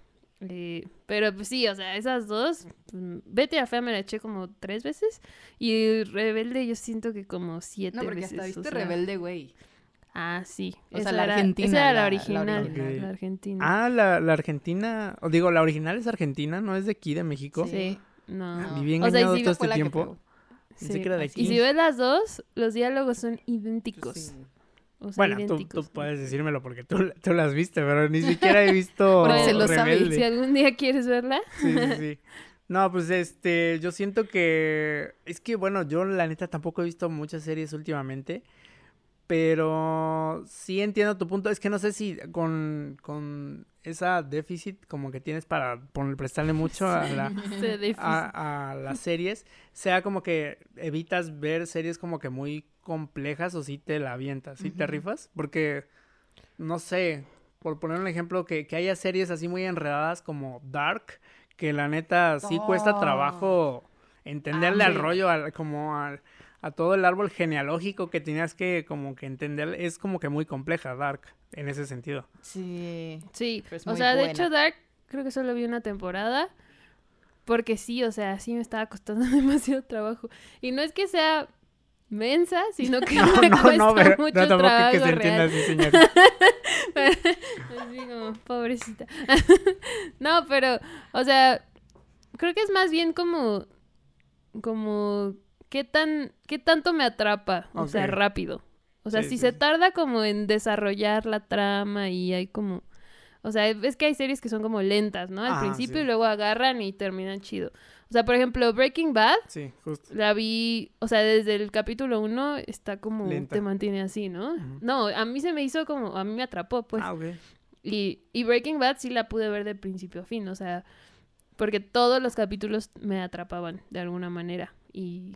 Speaker 3: Eh, pero pues sí, o sea, esas dos, Betty la Fea me la eché como tres veces y Rebelde yo siento que como siete
Speaker 4: No, porque
Speaker 3: veces.
Speaker 4: hasta
Speaker 3: o
Speaker 4: viste
Speaker 3: sea.
Speaker 4: Rebelde, güey.
Speaker 3: Ah, sí.
Speaker 4: O sea,
Speaker 3: esa
Speaker 4: la
Speaker 3: era-
Speaker 4: argentina,
Speaker 3: Esa era la,
Speaker 4: la- la
Speaker 3: original. La, argentina.
Speaker 2: Ah, la, la Argentina, o digo, la original es argentina, ¿no es de aquí, de México?
Speaker 3: Sí, no.
Speaker 2: Ah, viví
Speaker 3: O sea, y
Speaker 2: todo este tiempo.
Speaker 3: sí.
Speaker 2: que era de
Speaker 3: Y
Speaker 2: aquí.
Speaker 3: si ves las dos, los diálogos son idénticos.
Speaker 4: Sí.
Speaker 3: O sea,
Speaker 2: Bueno, tú, tú puedes decírmelo porque tú, tú las viste, pero ni siquiera he visto
Speaker 3: Porque se
Speaker 4: lo sabe.
Speaker 3: Si algún día quieres verla,
Speaker 2: Sí, sí, sí. No, pues este, yo siento que es que bueno, yo la neta tampoco he visto muchas series últimamente, pero sí entiendo tu punto. Es que no sé si con, con esa déficit como que tienes para prestarle mucho a la, a, a las series, sea como que evitas ver series como que muy complejas o si te la avientas, si te rifas, porque no sé, por poner un ejemplo, que, que haya series así muy enredadas como Dark, que la neta sí cuesta
Speaker 4: Oh.
Speaker 2: trabajo entenderle
Speaker 4: Ah,
Speaker 2: al rollo, al- como al- a todo el árbol genealógico que tenías que como que entender, es como que muy compleja Dark en ese sentido.
Speaker 4: Sí.
Speaker 3: Sí,
Speaker 4: Pues
Speaker 3: o sea, de hecho Dark creo que solo vi una temporada porque sí, o sea, sí me estaba costando demasiado trabajo. Y no es que sea mensa, sino que
Speaker 2: No,
Speaker 3: me
Speaker 2: no,
Speaker 3: cuesta
Speaker 2: no, pero
Speaker 3: mucho
Speaker 2: no,
Speaker 3: trabajo
Speaker 2: que se entienda así, señor.
Speaker 3: Así como, pobrecita. no, pero, o sea, creo que es más bien como, como, ¿qué tan, qué tanto me atrapa? O sea, rápido. O sea,
Speaker 2: Sí,
Speaker 3: si
Speaker 2: sí,
Speaker 3: se tarda como en desarrollar la trama y hay como, o sea, es que hay series que son como lentas, ¿no? Al
Speaker 2: Ah,
Speaker 3: principio
Speaker 2: sí.
Speaker 3: y luego agarran y terminan chido. O sea, por ejemplo, Breaking Bad,
Speaker 2: Sí, justo.
Speaker 3: la vi, o sea, desde el capítulo uno está como,
Speaker 2: Lenta.
Speaker 3: te mantiene así, ¿no? No, a mí se me hizo como, a mí me atrapó, pues.
Speaker 2: ah, ok.
Speaker 3: Y, y Breaking Bad sí la pude ver de principio a fin, o sea, porque todos los capítulos me atrapaban de alguna manera y,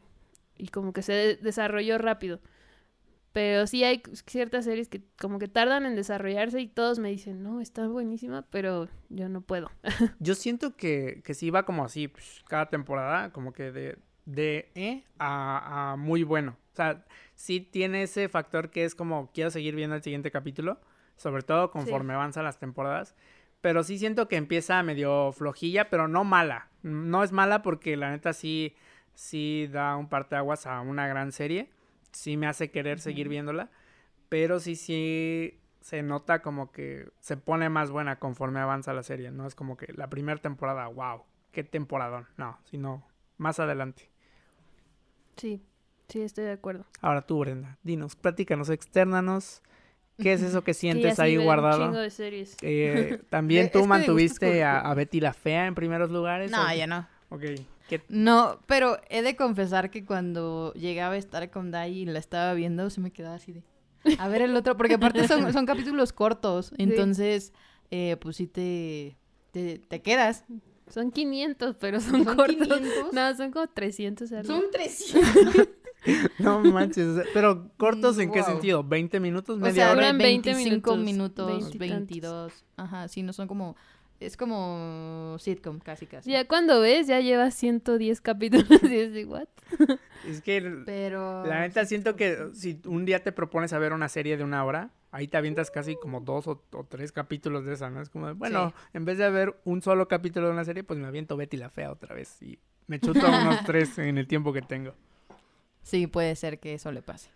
Speaker 3: y como que se de- desarrolló rápido. Pero sí hay ciertas series que como que tardan en desarrollarse y todos me dicen, no, está buenísima, pero yo no puedo.
Speaker 2: Yo siento que, que sí va como así, pues, cada temporada, como que de, de eh a, a muy bueno. O sea, sí tiene ese factor que es como quiero seguir viendo el siguiente capítulo, sobre todo conforme avanzan las temporadas. Pero sí siento que empieza medio flojilla, pero no mala. No es mala porque la neta sí, sí da un parteaguas a una gran serie. Sí me hace querer seguir viéndola. Pero sí, sí se nota como que se pone más buena conforme avanza la serie. No es como que la primera temporada, wow, qué temporadón. No, sino más adelante.
Speaker 3: Sí, sí, estoy de acuerdo.
Speaker 2: Ahora tú, Brenda, dinos, platícanos, externanos. ¿Qué es eso que sientes
Speaker 3: sí
Speaker 2: ahí
Speaker 3: ve Un
Speaker 2: guardado?
Speaker 3: chingo de series.
Speaker 2: Eh, También tú mantuviste a, Betty la Fea en primeros lugares.
Speaker 4: No,
Speaker 2: ¿o-
Speaker 4: ya no.
Speaker 2: Ok. ¿Qué-
Speaker 4: No, pero he de confesar que cuando llegaba a estar con Dai y la estaba viendo, se me quedaba así de... A ver el otro, porque aparte son, son capítulos cortos, entonces, eh, pues sí te, te, te quedas.
Speaker 3: Son 500, pero son,
Speaker 4: ¿Son
Speaker 3: cortos.
Speaker 4: 500?
Speaker 3: No, son como 300. algo.
Speaker 4: Son 300.
Speaker 2: No manches, o pero cortos en qué
Speaker 4: Wow.
Speaker 2: sentido? ¿20 minutos?
Speaker 4: O
Speaker 2: ¿Media
Speaker 4: sea,
Speaker 2: hora?
Speaker 3: duran
Speaker 4: duran
Speaker 3: 20
Speaker 4: 25
Speaker 3: minutos,
Speaker 4: minutos,
Speaker 3: 20 y tantos.
Speaker 4: 22. Ajá, sí, no son como... Es como sitcom, casi, casi.
Speaker 3: Ya cuando ves, ya llevas 110 capítulos y es de, ¿what?
Speaker 2: Es que
Speaker 4: Pero...
Speaker 2: la neta siento que si un día te propones a ver una serie de una hora, ahí te avientas casi como dos o, o tres capítulos de esa, ¿no? Es como, de, bueno, en vez de ver un solo capítulo de una serie, pues me aviento Betty la Fea otra vez y me chuto unos tres en el tiempo que tengo.
Speaker 4: Sí, puede ser que eso le pase.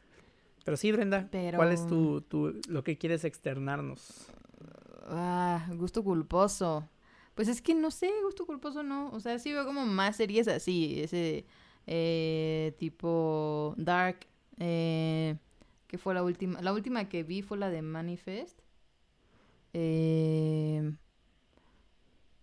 Speaker 2: Pero sí, Brenda,
Speaker 4: Pero-
Speaker 2: ¿cuál es tu, tu, lo que quieres externarnos?
Speaker 4: Ah, gusto culposo. Pues es que no sé, gusto culposo no. O sea, sí veo como más series así. Ese eh, tipo Dark. Eh, que fue la última. La última que vi fue la de Manifest. Eh,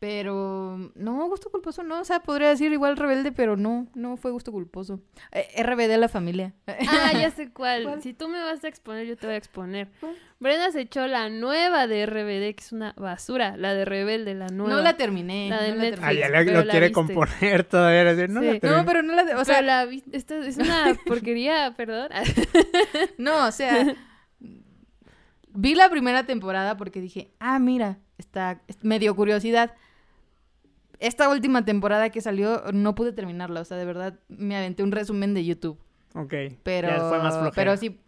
Speaker 4: pero no, gusto culposo no. O sea, podría decir igual rebelde, pero no, no fue gusto culposo. Eh, RBD la familia.
Speaker 3: Ah, ya sé cuál.
Speaker 4: ¿Cuál?
Speaker 3: Si tú me vas a exponer, yo te voy a exponer.
Speaker 4: ¿Cuál?
Speaker 3: Brenda se echó la nueva de RBD, que es una basura. La de Rebelde, la nueva.
Speaker 4: No la terminé.
Speaker 3: La de
Speaker 4: no la
Speaker 3: Netflix.
Speaker 2: Ah, ya lo
Speaker 3: la
Speaker 2: quiere
Speaker 3: viste.
Speaker 2: componer todavía. No, la
Speaker 3: Sí.
Speaker 2: terminé.
Speaker 4: No, pero no la... de- O sea,
Speaker 3: la vi- esta es una porquería, perdón.
Speaker 4: No, o sea, vi la primera temporada porque dije, ah, mira, está, es- me dio curiosidad. Esta última temporada que salió no pude terminarla, o sea, de verdad me aventé un resumen de YouTube,
Speaker 2: Ok,
Speaker 4: pero
Speaker 2: ya fue más flojera.
Speaker 4: pero sí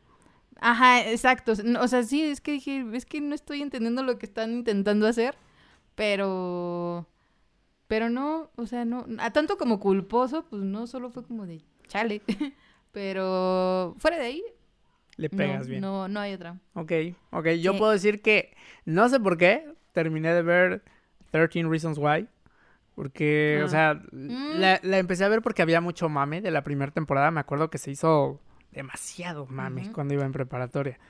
Speaker 4: Ajá, exacto. O sea, sí, es que dije, es que no estoy entendiendo lo que están intentando hacer, pero pero no, o sea, no a tanto como culposo, pues no, solo fue como de chale. pero fuera de ahí
Speaker 2: Le
Speaker 4: no,
Speaker 2: pegas bien.
Speaker 4: No, no hay otra.
Speaker 2: Ok, ok. Yo
Speaker 4: Sí.
Speaker 2: puedo decir que no sé por qué terminé de ver 13 Reasons Why. Porque, o
Speaker 3: Ah.
Speaker 2: sea,
Speaker 4: Mm.
Speaker 2: la, la empecé a ver porque había mucho mame de la primera temporada. Me acuerdo que se hizo demasiado mame cuando iba en preparatoria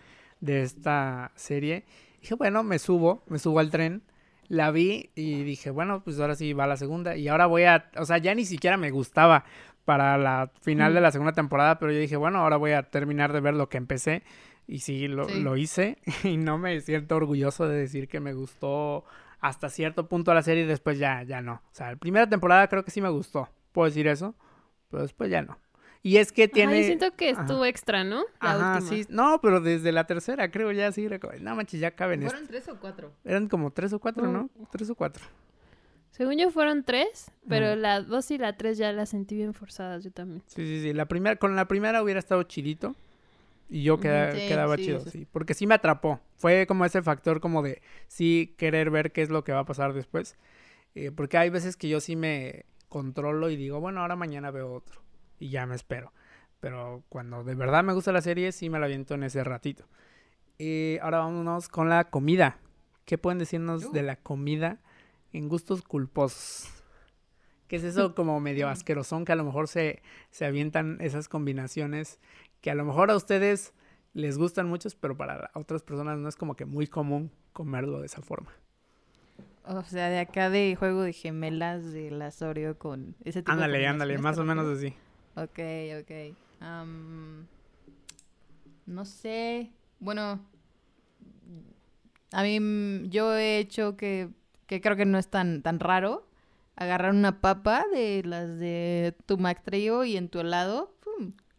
Speaker 2: de esta serie. Dije, bueno, me subo, me subo al tren. La vi y dije, bueno, pues ahora sí va la segunda. Y ahora voy a, o sea, ya ni siquiera me gustaba para la final de la segunda temporada, pero yo dije, bueno, ahora voy a terminar de ver lo que empecé. Y sí, lo,
Speaker 4: Sí.
Speaker 2: lo hice. Y no me siento orgulloso de decir que me gustó hasta cierto punto la serie y después ya, ya no. O sea, la primera temporada creo que sí me gustó. Puedo decir eso, pero después ya no. Y es que tiene...
Speaker 3: Ajá, yo siento que
Speaker 2: Ajá.
Speaker 3: estuvo extra, ¿no? La
Speaker 2: Ajá,
Speaker 3: última.
Speaker 2: sí. No, pero desde la tercera creo ya sí. No manches, ya caben.
Speaker 4: ¿Fueron tres o cuatro?
Speaker 2: Eran como tres o cuatro, ¿no? Tres o cuatro.
Speaker 3: Según yo fueron tres, pero la dos y la tres ya las sentí bien forzadas, yo también.
Speaker 2: Sí, sí, sí. La primera, con la primera hubiera estado chidito. Y yo queda-
Speaker 4: sí,
Speaker 2: quedaba
Speaker 4: sí,
Speaker 2: chido,
Speaker 4: eso
Speaker 2: sí. Porque sí me atrapó. Fue como ese factor como de sí querer ver qué es lo que va a pasar después. Eh, porque hay veces que yo sí me controlo y digo, bueno, ahora mañana veo otro. Y ya me espero. Pero cuando de verdad me gusta la serie, sí me la aviento en ese ratito. Eh, ahora vámonos con la comida. ¿Qué pueden decirnos de la comida en gustos culposos? ¿Qué es eso como medio asquerosón que a lo mejor se, se avientan esas combinaciones que a lo mejor a ustedes les gustan muchos, pero para otras personas no es como que muy común comerlo de esa forma?
Speaker 4: O sea, de acá de juego de gemelas de la Oreo con ese tipo de
Speaker 2: Ándale, ándale, más
Speaker 4: ¿te
Speaker 2: o menos así.
Speaker 4: Ok, ok. Am, no sé. Bueno, a mí yo he hecho que, que creo que no es tan, tan raro agarrar una papa de las de tu Mac Trio y en tu helado.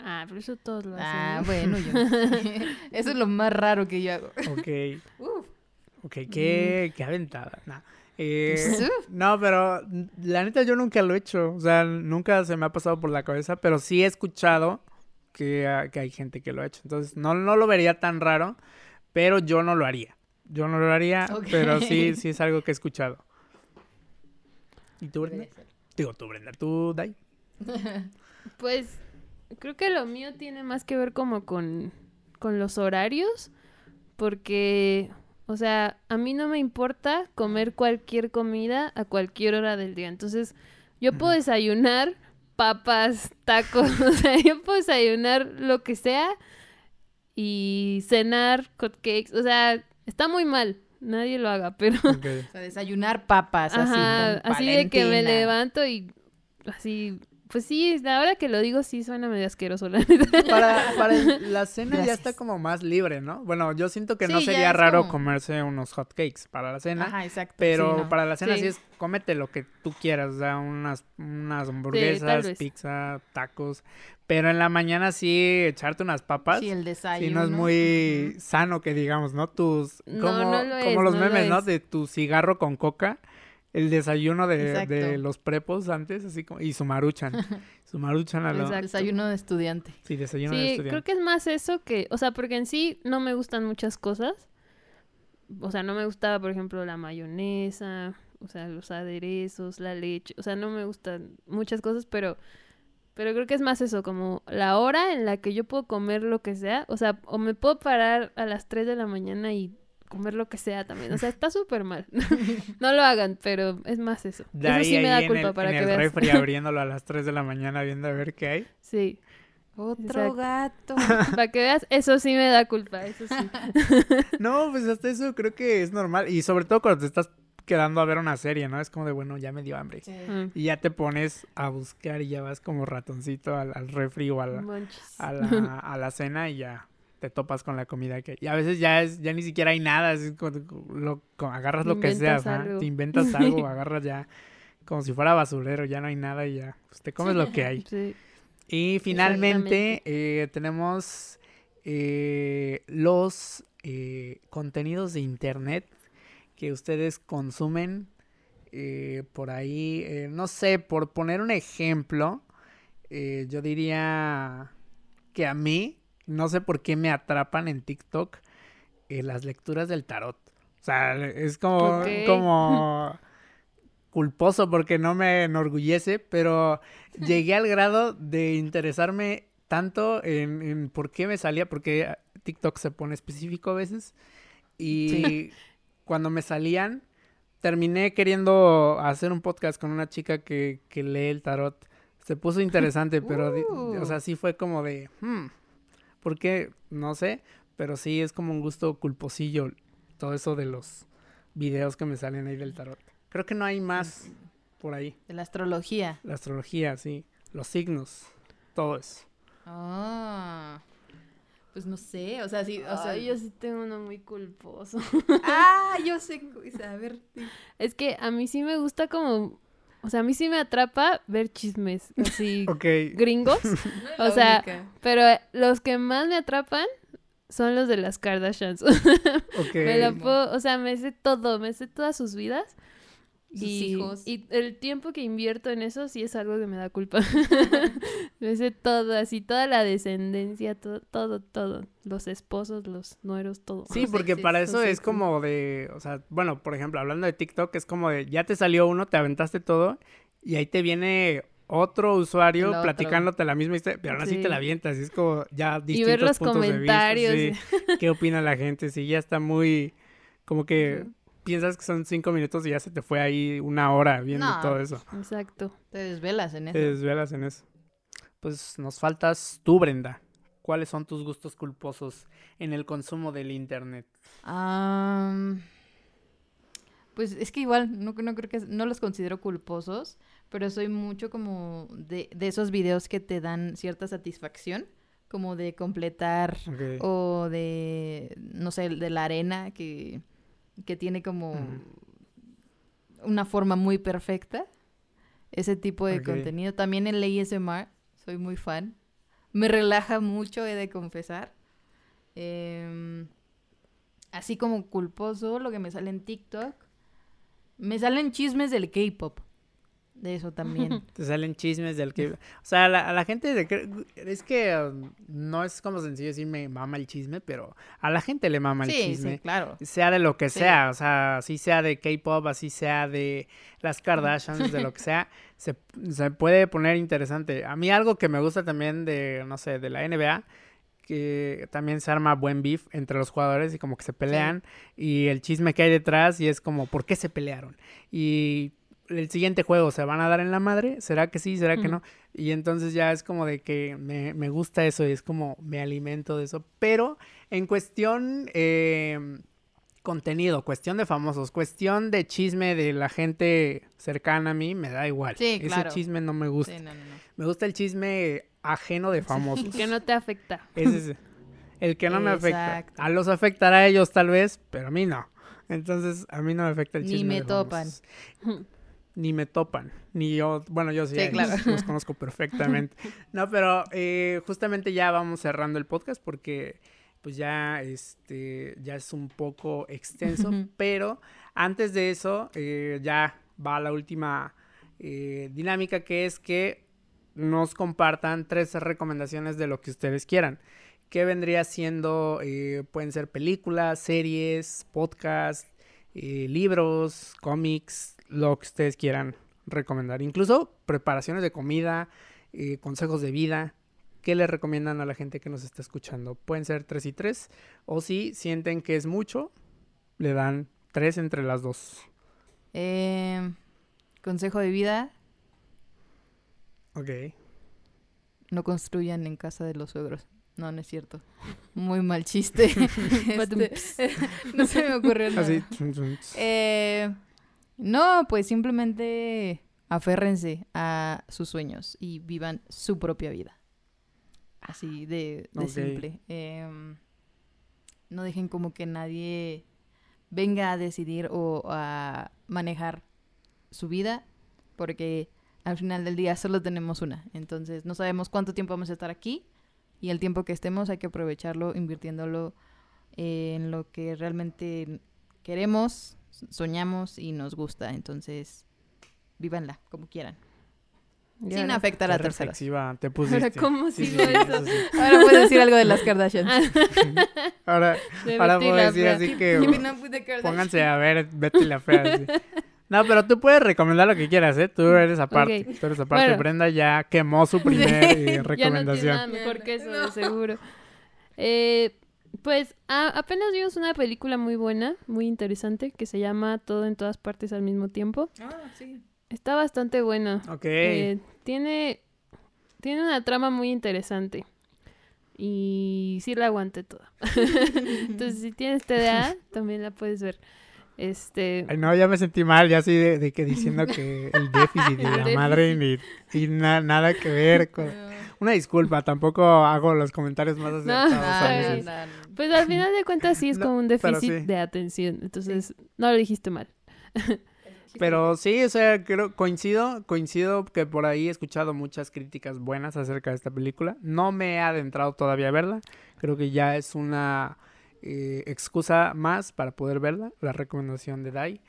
Speaker 3: Ah, pero eso todos lo hacen.
Speaker 4: Ah,
Speaker 3: ¿no?
Speaker 4: bueno, yo. Eso es lo más raro que yo hago.
Speaker 2: Ok,
Speaker 4: Uf.
Speaker 2: ok, qué, qué aventada. Nah. Eh, no, pero la neta yo nunca lo he hecho. O sea, nunca se me ha pasado por la cabeza, pero sí he escuchado que, ah, que hay gente que lo ha hecho. Entonces, no, no lo vería tan raro, pero yo no lo haría. Yo no lo haría, pero sí, sí es algo que he escuchado. ¿Y tú, Brenda? Digo, tú, Brenda, tú, Dai.
Speaker 3: Pues creo que lo mío tiene más que ver como con, con los horarios, porque, o sea, a mí no me importa comer cualquier comida a cualquier hora del día. Entonces, yo puedo desayunar papas, tacos. O sea, yo puedo desayunar lo que sea y cenar hotcakes. O sea, está muy mal. Nadie lo haga, pero.
Speaker 4: O sea, desayunar papas así.
Speaker 3: Ajá,
Speaker 4: con
Speaker 3: así de que me levanto y así. Pues sí, ahora que lo digo, sí suena medio asqueroso, la neta.
Speaker 2: Para, para la cena ya está como más libre, ¿no? Bueno, yo siento que no
Speaker 4: Sí,
Speaker 2: sería raro
Speaker 4: como-
Speaker 2: comerse unos hot cakes para la cena.
Speaker 4: Ajá, exacto.
Speaker 2: Pero
Speaker 4: sí, no.
Speaker 2: para la cena sí.
Speaker 3: Sí.
Speaker 2: es cómete lo que tú quieras, o sea, unas, unas hamburguesas, pizza, tacos. Pero en la mañana sí echarte unas papas.
Speaker 4: Sí, el
Speaker 2: Sí,
Speaker 4: desayuno.
Speaker 2: no es muy sano que digamos, ¿no? Tus,
Speaker 3: No,
Speaker 2: como,
Speaker 3: no lo
Speaker 2: como
Speaker 3: es,
Speaker 2: los
Speaker 3: no lo
Speaker 2: memes, ¿no? De tu cigarro con coca, el desayuno de, de los prepos antes, así como, y su maruchan. su maruchan a lo...
Speaker 3: Exacto.
Speaker 4: Desayuno de estudiante.
Speaker 2: Sí, desayuno de estudiante.
Speaker 3: creo que es más eso que, o sea, porque en sí no me gustan muchas cosas. O sea, no me gustaba, por ejemplo, la mayonesa, o sea, los aderezos, la leche, o sea, no me gustan muchas cosas, pero pero creo que es más eso, como la hora en la que yo puedo comer lo que sea, o sea, o me puedo parar a las 3 de la mañana y comer lo que sea también, o sea, está súper mal. no lo hagan, pero es más eso.
Speaker 2: De
Speaker 3: eso
Speaker 2: ahí,
Speaker 3: sí me da culpa
Speaker 2: el,
Speaker 3: para
Speaker 2: en
Speaker 3: que
Speaker 2: el
Speaker 3: veas.
Speaker 2: refri abriéndolo a las 3 de la mañana viendo a ver qué hay.
Speaker 3: sí,
Speaker 4: Otro
Speaker 3: Exacto.
Speaker 4: gato.
Speaker 3: para que veas, eso sí me da culpa, eso sí.
Speaker 2: No, pues hasta eso creo que es normal. Y sobre todo cuando te estás quedando a ver una serie, ¿no? Es como de, bueno, ya me dio hambre.
Speaker 3: Mm.
Speaker 2: Y ya te pones a buscar y ya vas como ratoncito al, al refri o a la, a, la, a la cena y ya te topas con la comida que y a veces ya es ya ni siquiera hay nada es como- lo, co- agarras lo que sea
Speaker 3: algo.
Speaker 2: te inventas algo agarras ya como si fuera basurero ya no hay nada y ya pues te comes lo que hay
Speaker 3: Sí.
Speaker 2: y finalmente eh, tenemos eh, los eh, contenidos de internet que ustedes consumen eh, por ahí. eh, no sé, por poner un ejemplo, eh, yo diría que a mí, no sé por qué me atrapan en TikTok eh, las lecturas del tarot. O sea, es como, como culposo porque no me enorgullece, pero llegué al grado de interesarme tanto en, en por qué me salía, porque TikTok se pone específico a veces. Y cuando me salían, terminé queriendo hacer un podcast con una chica que, que lee el tarot. Se puso interesante, pero,
Speaker 4: Uh.
Speaker 2: o sea, sí fue como de, hmm, ¿por qué? No sé, pero sí es como un gusto culposillo todo eso de los videos que me salen ahí del tarot. Creo que no hay más por ahí.
Speaker 4: De la astrología.
Speaker 2: La astrología, sí. Los signos. Todo eso.
Speaker 4: Ah. Pues no sé, o sea, sí, o sea,
Speaker 3: Ay, yo sí tengo uno muy culposo.
Speaker 4: Ah, yo sé, o sea, a ver. sí.
Speaker 3: Es que a mí sí me gusta como... O sea, a mí sí me atrapa ver chismes así gringos. O sea,
Speaker 4: única.
Speaker 3: Pero los que más me atrapan son los de las Kardashians. Me la puedo, o sea, me sé todo, me sé todas sus vidas.
Speaker 4: Sus
Speaker 3: y,
Speaker 4: hijos.
Speaker 3: y el tiempo que invierto en eso sí es algo que me da culpa. me sé todo, así, toda la descendencia, todo, todo, todo. Los esposos, los nueros, todo.
Speaker 2: Sí, porque para eso es como de, o sea, bueno, por ejemplo, hablando de TikTok, es como de, ya te salió uno, te aventaste todo, y ahí te viene otro usuario
Speaker 4: otro.
Speaker 2: platicándote la misma historia, pero aún así
Speaker 3: Sí.
Speaker 2: te la avientas, y es como ya distintos
Speaker 3: Y ver los
Speaker 2: puntos de vista,
Speaker 3: comentarios.
Speaker 2: sí, qué opina la gente, sí, ya está muy, como que piensas que son cinco minutos y ya se te fue ahí una hora viendo
Speaker 4: No.
Speaker 2: todo eso,
Speaker 3: Exacto.
Speaker 4: Te desvelas en eso.
Speaker 2: te desvelas en eso. Pues nos faltas tú, Brenda. ¿Cuáles son tus gustos culposos en el consumo del internet?
Speaker 4: Am, pues es que igual, no, no creo que, no los considero culposos, pero soy mucho como de, de esos videos que te dan cierta satisfacción, como de completar o de, no sé, de la arena que, que tiene como una forma muy perfecta. Ese tipo de contenido. También el ASMR, soy muy fan. Me relaja mucho, he de confesar. Em, así como culposo, lo que me sale en TikTok. Me salen chismes del K-pop. De eso también.
Speaker 2: Te salen chismes del que... O sea, a la, a la gente de. Es que um, no es como sencillo decir me mama el chisme, pero a la gente le mama el
Speaker 4: sí,
Speaker 2: chisme.
Speaker 4: sí, claro.
Speaker 2: Sea de lo que
Speaker 4: Sí.
Speaker 2: sea, o sea, así sea de K-pop, así sea de las Kardashians, de lo que sea, se, se puede poner interesante. A mí algo que me gusta también de, no sé, de la NBA, que también se arma buen beef entre los jugadores y como que se pelean y el chisme que hay detrás y es como, ¿por qué se pelearon? Y el siguiente juego se van a dar en la madre, ¿será que sí, será que no? Y entonces ya es como de que me, me gusta eso y es como me alimento de eso. Pero en cuestión eh, contenido, cuestión de famosos, cuestión de chisme de la gente cercana a mí, me da igual.
Speaker 4: Sí, claro.
Speaker 2: Ese chisme no me gusta.
Speaker 4: Sí, no, no, no.
Speaker 2: Me gusta el chisme ajeno de famosos.
Speaker 3: Que no te afecta.
Speaker 2: Ese es el que no me afecta. A los afectará a ellos tal vez, pero a mí no. Entonces, a mí no me afecta el
Speaker 4: Ni
Speaker 2: chisme.
Speaker 4: me
Speaker 2: de
Speaker 4: topan.
Speaker 2: famosos. Ni me topan. Ni yo, bueno, yo sí,
Speaker 4: claro.
Speaker 2: los conozco perfectamente. No, pero eh, justamente ya vamos cerrando el podcast porque pues ya este ya es un poco extenso, pero antes de eso eh, ya va la última eh, dinámica que es que nos compartan tres recomendaciones de lo que ustedes quieran. Que vendría siendo, eh, pueden ser películas, series, podcasts, eh, libros, cómics, lo que ustedes quieran recomendar. Incluso preparaciones de comida, eh, consejos de vida. ¿Qué le recomiendan a la gente que nos está escuchando? Pueden ser tres y tres. O si sienten que es mucho, le dan tres entre las dos.
Speaker 4: Eh, consejo de vida,
Speaker 2: Ok.
Speaker 4: no construyan en casa de los suegros. No, no es cierto. Muy mal chiste. Este, no se me ocurrió nada.
Speaker 2: Así.
Speaker 4: Eh, no, pues simplemente aférrense a sus sueños y vivan su propia vida. Así de, de simple. Em, no dejen como que nadie venga a decidir o a manejar su vida, porque al final del día solo tenemos una. Entonces no sabemos cuánto tiempo vamos a estar aquí y el tiempo que estemos hay que aprovecharlo invirtiéndolo en lo que realmente queremos, soñamos y nos gusta. Entonces, vívanla como quieran.
Speaker 3: Y
Speaker 4: Sin
Speaker 3: ahora-
Speaker 4: afectar a terceros.
Speaker 2: te pusiste.
Speaker 3: ¿cómo
Speaker 2: Sí,
Speaker 3: sigo
Speaker 2: sí,
Speaker 3: eso?
Speaker 2: sí.
Speaker 4: Ahora puedes decir algo de las Kardashians.
Speaker 2: Ahora,
Speaker 3: De
Speaker 2: ahora puedo decir
Speaker 3: Fea.
Speaker 2: así que pónganse a ver Betty la fea. sí. No, pero tú puedes recomendar lo que quieras, ¿eh? Tú eres aparte.
Speaker 3: Ok.
Speaker 2: Tú eres aparte.
Speaker 3: Bueno.
Speaker 2: Brenda ya quemó su primer eh,
Speaker 3: Ya no tiene
Speaker 2: recomendación.
Speaker 3: nada mejor que eso,
Speaker 4: No.
Speaker 3: de seguro. Eh, pues a- apenas vimos una película muy buena, muy interesante, que se llama Todo en todas partes al mismo tiempo.
Speaker 4: Ah, sí.
Speaker 3: Está bastante buena.
Speaker 2: Ok.
Speaker 3: Eh, tiene, tiene una trama muy interesante. Y sí la aguanté toda. Entonces, si tienes TDA, también la puedes ver. Este.
Speaker 2: Ay, no, ya me sentí mal, ya así de, de que diciendo que el déficit de la madre ni, y na- nada que ver con... Una disculpa, tampoco hago los comentarios más acertados a
Speaker 3: Ah,
Speaker 2: veces.
Speaker 3: Pues al final de cuentas sí es
Speaker 2: No,
Speaker 3: como un déficit
Speaker 2: sí.
Speaker 3: de atención. Entonces, no lo dijiste mal.
Speaker 2: Pero sí, o sea, creo, coincido, coincido que por ahí he escuchado muchas críticas buenas acerca de esta película. No me he adentrado todavía a verla. Creo que ya es una eh, excusa más para poder verla, la recomendación de Dai.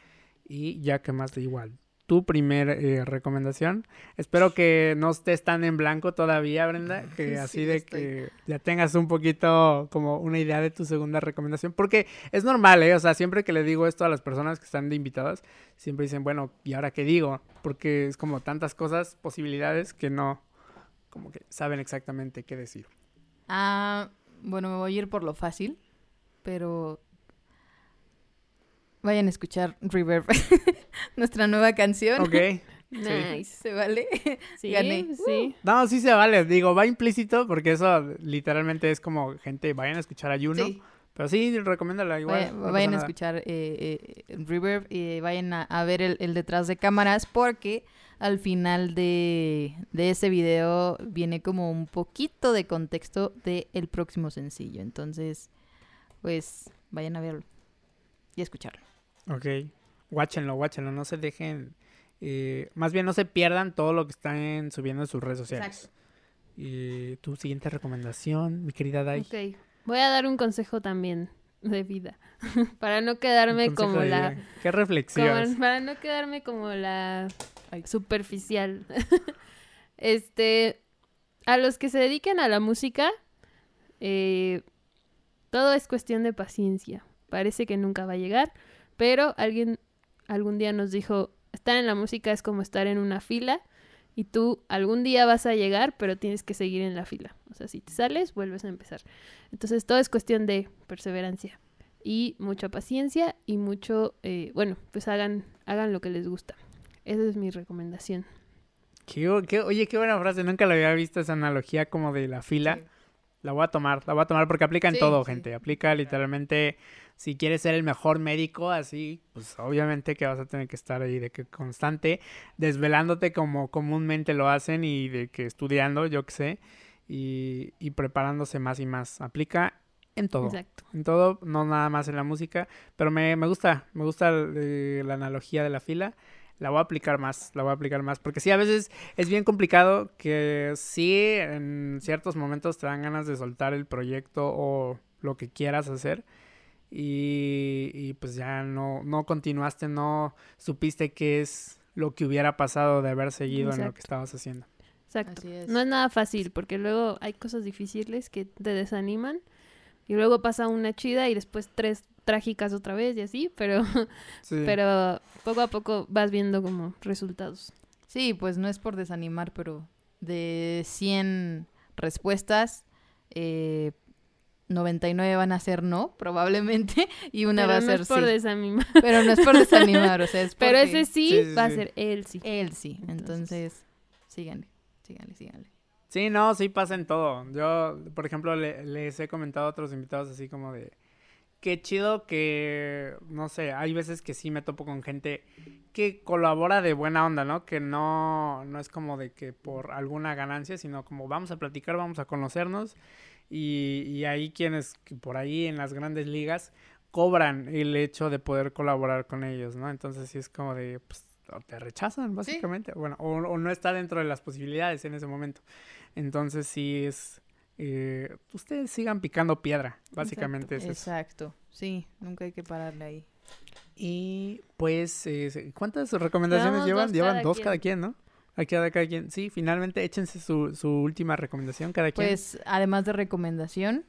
Speaker 2: Y ya que más da igual. Tu primer eh, recomendación. Espero que no estés tan en blanco todavía, Brenda. Que
Speaker 4: Sí,
Speaker 2: así de
Speaker 4: estoy.
Speaker 2: que ya tengas un poquito como una idea de tu segunda recomendación. Porque es normal, ¿eh? O sea, siempre que le digo esto a las personas que están de invitadas, siempre dicen, bueno, ¿y ahora qué digo? Porque es como tantas cosas, posibilidades que no, como que saben exactamente qué decir.
Speaker 4: Ah, bueno, me voy a ir por lo fácil, pero vayan a escuchar Reverb, nuestra nueva canción.
Speaker 2: Ok.
Speaker 3: Nice.
Speaker 4: ¿Se vale?
Speaker 3: Sí,
Speaker 4: Gané.
Speaker 3: sí.
Speaker 2: No, sí se vale. Digo, va implícito porque eso literalmente es como gente, vayan a escuchar a Juno.
Speaker 4: Sí.
Speaker 2: Pero sí, recomiéndala igual. No
Speaker 4: vayan a escuchar eh, eh, Reverb y vayan a, a ver el, el detrás de cámaras porque al final de, de ese video viene como un poquito de contexto del próximo sencillo. Entonces, pues vayan a verlo y a escucharlo.
Speaker 2: Ok. Guáchenlo, guáchenlo. No se dejen. eh, más bien no se pierdan todo lo que están subiendo en sus redes sociales. Y tu siguiente recomendación, mi querida Dai.
Speaker 3: Ok. Voy a dar un consejo también de vida. para no quedarme como la.
Speaker 2: Qué reflexión.
Speaker 3: como- para no quedarme como la
Speaker 4: Ay.
Speaker 3: superficial. este. A los que se dediquen a la música, eh, todo es cuestión de paciencia. Parece que nunca va a llegar, pero alguien algún día nos dijo, estar en la música es como estar en una fila y tú algún día vas a llegar, pero tienes que seguir en la fila. O sea, si te sales, vuelves a empezar. Entonces, todo es cuestión de perseverancia y mucha paciencia y mucho, eh, bueno, pues hagan, hagan lo que les gusta. esa es mi recomendación.
Speaker 2: Qué, qué- oye, qué buena frase. Nunca la había visto esa analogía como de la fila.
Speaker 4: Sí.
Speaker 2: La voy a tomar, la voy a tomar porque aplica en
Speaker 4: Sí,
Speaker 2: todo,
Speaker 4: sí.
Speaker 2: gente. Aplica literalmente, si quieres ser el mejor médico, así, pues obviamente que vas a tener que estar ahí de que constante, desvelándote como comúnmente lo hacen y de que estudiando, yo qué sé, y, y preparándose más y más. Aplica en todo.
Speaker 3: Exacto.
Speaker 2: En todo, no nada más en la música, pero me, me gusta, me gusta eh, la analogía de la fila. La voy a aplicar más, la voy a aplicar más, porque sí, a veces es bien complicado que sí, en ciertos momentos te dan ganas de soltar el proyecto o lo que quieras hacer y, y pues ya no, no continuaste, no supiste qué es lo que hubiera pasado de haber seguido en lo que estabas haciendo.
Speaker 3: Exacto.
Speaker 4: Así es.
Speaker 3: No es nada fácil porque luego hay cosas difíciles que te desaniman y luego pasa una chida y después tres trágicas otra vez y así, pero,
Speaker 2: Sí.
Speaker 3: pero poco a poco vas viendo como resultados.
Speaker 4: Sí, pues no es por desanimar, pero de 100 respuestas, eh, 99 van a ser no, probablemente, y una
Speaker 3: pero
Speaker 4: va a
Speaker 3: no
Speaker 4: ser
Speaker 3: es por
Speaker 4: sí.
Speaker 3: desanimar.
Speaker 4: Pero no es por desanimar, o sea, es
Speaker 3: Pero ese sí,
Speaker 2: Sí, sí,
Speaker 3: va a
Speaker 2: sí.
Speaker 3: ser él sí.
Speaker 4: él sí.
Speaker 3: Entonces-
Speaker 4: Entonces, síganle, síganle, síganle.
Speaker 2: Sí, no, sí pasa en todo. Yo, por ejemplo, le- les he comentado a otros invitados así como de, qué chido que, no sé, hay veces que sí me topo con gente que colabora de buena onda, ¿no? Que no, no es como de que por alguna ganancia, sino como vamos a platicar, vamos a conocernos. Y, y hay quienes por ahí en las grandes ligas cobran el hecho de poder colaborar con ellos, ¿no? Entonces sí es como de, pues, o te rechazan, básicamente. Bueno, o, o no está dentro de las posibilidades en ese momento. Entonces sí es... eh, ustedes sigan picando piedra, básicamente es eso.
Speaker 4: Exacto, sí, nunca hay que pararle ahí.
Speaker 2: Y pues, eh, ¿cuántas recomendaciones
Speaker 3: Llevamos
Speaker 2: llevan?
Speaker 3: dos
Speaker 2: Llevan
Speaker 3: cada
Speaker 2: dos
Speaker 3: quien.
Speaker 2: cada quien, ¿no? Dar cada quien. Sí, finalmente échense su, su última recomendación cada quien.
Speaker 4: Pues, además de recomendación,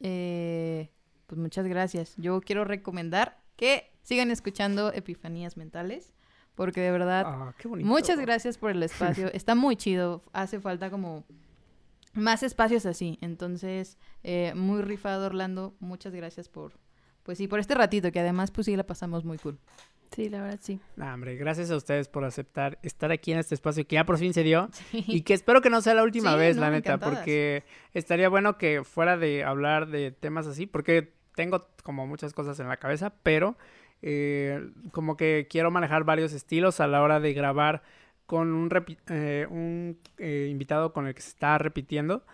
Speaker 4: eh, pues muchas gracias. Yo quiero recomendar que sigan escuchando Epifanías Mentales, porque de verdad
Speaker 2: Ah, qué bonito.
Speaker 4: Muchas gracias por el espacio. Está muy chido. Hace falta como más espacios así. Entonces, eh, muy rifado, Orlando. Muchas gracias por, pues sí, por este ratito, que además, pues sí, la pasamos muy cool.
Speaker 3: Sí, la verdad sí.
Speaker 2: Nah, hombre, gracias a ustedes por aceptar estar aquí en este espacio que ya por fin se dio y que espero que no sea la última
Speaker 4: Sí,
Speaker 2: vez,
Speaker 4: no,
Speaker 2: la neta,
Speaker 4: encantadas.
Speaker 2: porque estaría bueno que fuera de hablar de temas así, porque tengo como muchas cosas en la cabeza, pero eh, como que quiero manejar varios estilos a la hora de grabar con un, eh, un eh, invitado con el que se está repitiendo.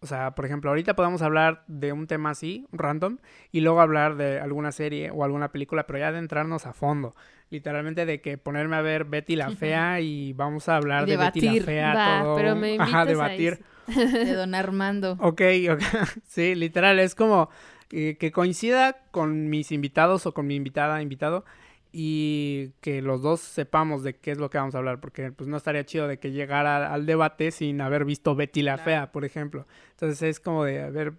Speaker 2: O sea, por ejemplo, ahorita podemos hablar de un tema así, random, y luego hablar de alguna serie o alguna película, pero ya adentrarnos a fondo. Literalmente de que ponerme a ver Betty la Fea y vamos a hablar de Betty la Fea.
Speaker 3: Va,
Speaker 2: todo.
Speaker 3: pero me
Speaker 2: Ajá,
Speaker 3: a
Speaker 2: debatir.
Speaker 4: De Don Armando.
Speaker 2: Ok, ok. Sí, literal, es como eh, que coincida con mis invitados o con mi invitada, invitado, y que los dos sepamos de qué es lo que vamos a hablar, porque pues no estaría chido de que llegara al debate sin haber visto Betty la
Speaker 4: Claro.
Speaker 2: Fea, por ejemplo. Entonces es como de, a ver,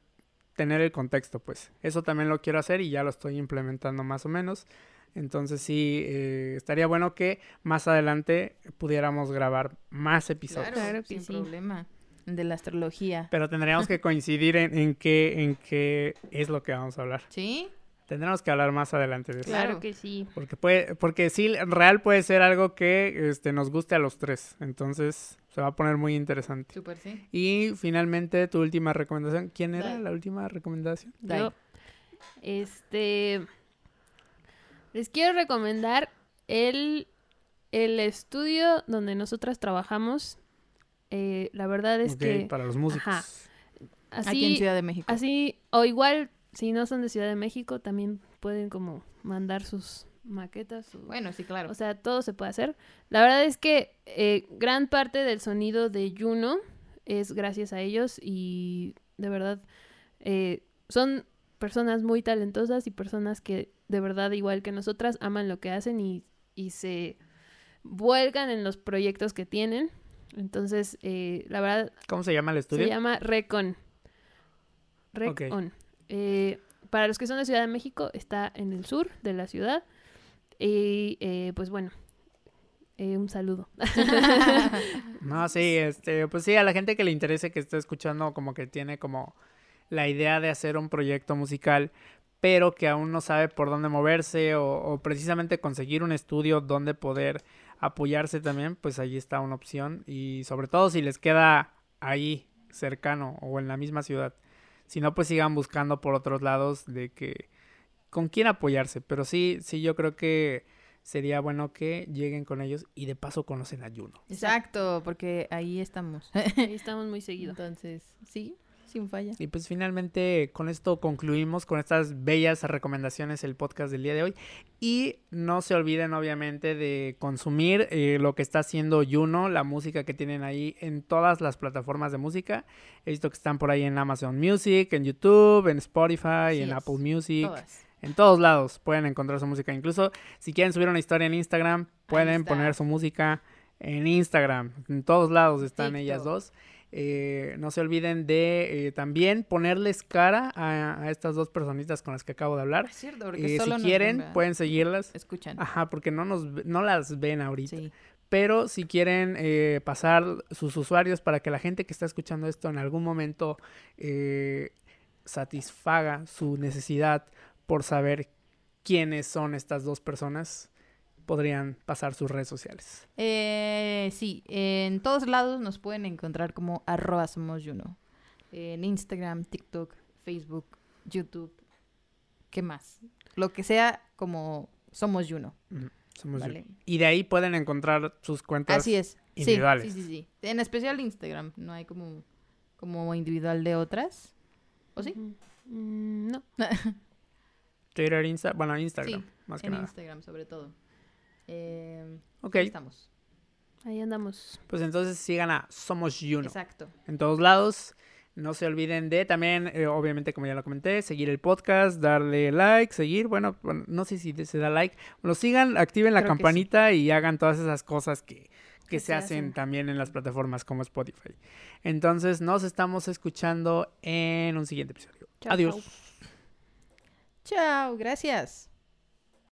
Speaker 2: tener el contexto, pues. Eso también lo quiero hacer y ya lo estoy implementando más o menos. Entonces sí, eh, estaría bueno que más adelante pudiéramos grabar más episodios.
Speaker 4: Claro,
Speaker 3: Claro que
Speaker 4: sin
Speaker 3: sí.
Speaker 4: problema. De la astrología.
Speaker 2: Pero tendríamos que coincidir en, en qué, en qué es lo que vamos a hablar.
Speaker 4: ¿Sí?
Speaker 2: Tendremos que hablar más adelante de eso.
Speaker 3: Claro que sí.
Speaker 2: Porque puede, porque sí, real puede ser algo que este, nos guste a los tres. Entonces se va a poner muy interesante.
Speaker 4: Súper sí.
Speaker 2: Y finalmente tu última recomendación. ¿Quién era
Speaker 4: Dai.
Speaker 2: la última recomendación?
Speaker 4: Dai.
Speaker 3: Yo, este, les quiero recomendar el, el estudio donde nosotras trabajamos. Eh, la verdad es que
Speaker 2: para los músicos.
Speaker 3: Ajá.
Speaker 4: Aquí en
Speaker 3: así,
Speaker 4: Ciudad de México.
Speaker 3: así, o igual, si no son de Ciudad de México, también pueden como mandar sus maquetas. o-
Speaker 4: Bueno, sí, claro.
Speaker 3: O sea, todo se puede hacer. La verdad es que eh, gran parte del sonido de Juno es gracias a ellos y de verdad eh, son personas muy talentosas y personas que de verdad, igual que nosotras, aman lo que hacen y, y se vuelcan en los proyectos que tienen. Entonces, eh, la verdad,
Speaker 2: ¿Cómo se llama el estudio?
Speaker 3: se llama Recon. Recon. Eh, para los que son de Ciudad de México, está en el sur de la ciudad. Y eh, pues bueno, eh, un saludo.
Speaker 2: No, sí, este, pues sí, a la gente que le interese que esté escuchando, como que tiene como la idea de hacer un proyecto musical, pero que aún no sabe por dónde moverse o, o precisamente conseguir un estudio donde poder apoyarse también, pues ahí está una opción. Y sobre todo si les queda ahí cercano o en la misma ciudad. Si no, pues sigan buscando por otros lados de que con quién apoyarse. Pero sí, sí, yo creo que sería bueno que lleguen con ellos y de paso conocen a Juno.
Speaker 4: Exacto, porque ahí estamos.
Speaker 3: Ahí estamos muy seguido.
Speaker 4: Entonces, sí, sin falla.
Speaker 2: Y pues finalmente con esto concluimos con estas bellas recomendaciones el podcast del día de hoy. Y no se olviden obviamente de consumir eh, lo que está haciendo Juno, la música que tienen ahí en todas las plataformas de música. He visto que están por ahí en Amazon Music, en YouTube, en Spotify,
Speaker 4: Así
Speaker 2: en
Speaker 4: es,
Speaker 2: Apple Music.
Speaker 4: Todas.
Speaker 2: En todos lados pueden encontrar su música. Incluso si quieren subir una historia en Instagram, pueden poner su música en Instagram. En todos lados están ellas dos. Eh, no se olviden de eh, también ponerles cara a, a estas dos personitas con las que acabo de hablar.
Speaker 4: Es cierto, porque
Speaker 2: Eh, si
Speaker 4: nos
Speaker 2: quieren, pueden seguirlas.
Speaker 4: Escuchan.
Speaker 2: Ajá, porque no, nos, no las ven ahorita.
Speaker 4: Sí.
Speaker 2: Pero si quieren eh, pasar sus usuarios para que la gente que está escuchando esto en algún momento satisfaga su necesidad por saber quiénes son estas dos personas, podrían pasar sus redes sociales.
Speaker 4: Eh, sí, en todos lados nos pueden encontrar como arroba somos Juno. En Instagram, TikTok, Facebook, YouTube. ¿Qué más? Lo que sea como somos Juno.
Speaker 2: Somos
Speaker 4: ¿vale?
Speaker 2: Y de ahí pueden encontrar sus cuentas.
Speaker 4: Así es.
Speaker 2: Individuales.
Speaker 4: Sí, sí, sí. En especial Instagram. No hay como, como individual de otras. ¿O sí?
Speaker 3: Mm, no.
Speaker 2: Twitter, Insta, bueno, Instagram,
Speaker 4: Sí,
Speaker 2: más que
Speaker 4: en
Speaker 2: nada.
Speaker 4: Instagram sobre todo. Eh,
Speaker 2: Ok,
Speaker 4: ahí estamos.
Speaker 3: Ahí andamos.
Speaker 2: pues entonces sigan a Somos Juno.
Speaker 4: Exacto.
Speaker 2: en todos lados. No se olviden de también, eh, obviamente, como ya lo comenté, seguir el podcast, darle like, seguir. Bueno, bueno, no sé si se da like. Bueno, sigan, activen la
Speaker 4: Creo que sí.
Speaker 2: campanita y hagan todas esas cosas que, que
Speaker 3: Que
Speaker 2: se,
Speaker 3: se
Speaker 2: hacen,
Speaker 3: hacen.
Speaker 2: también en las plataformas como Spotify. Entonces, nos estamos escuchando en un siguiente episodio.
Speaker 3: Chao,
Speaker 2: Adiós.
Speaker 3: chao.
Speaker 4: Chao, gracias.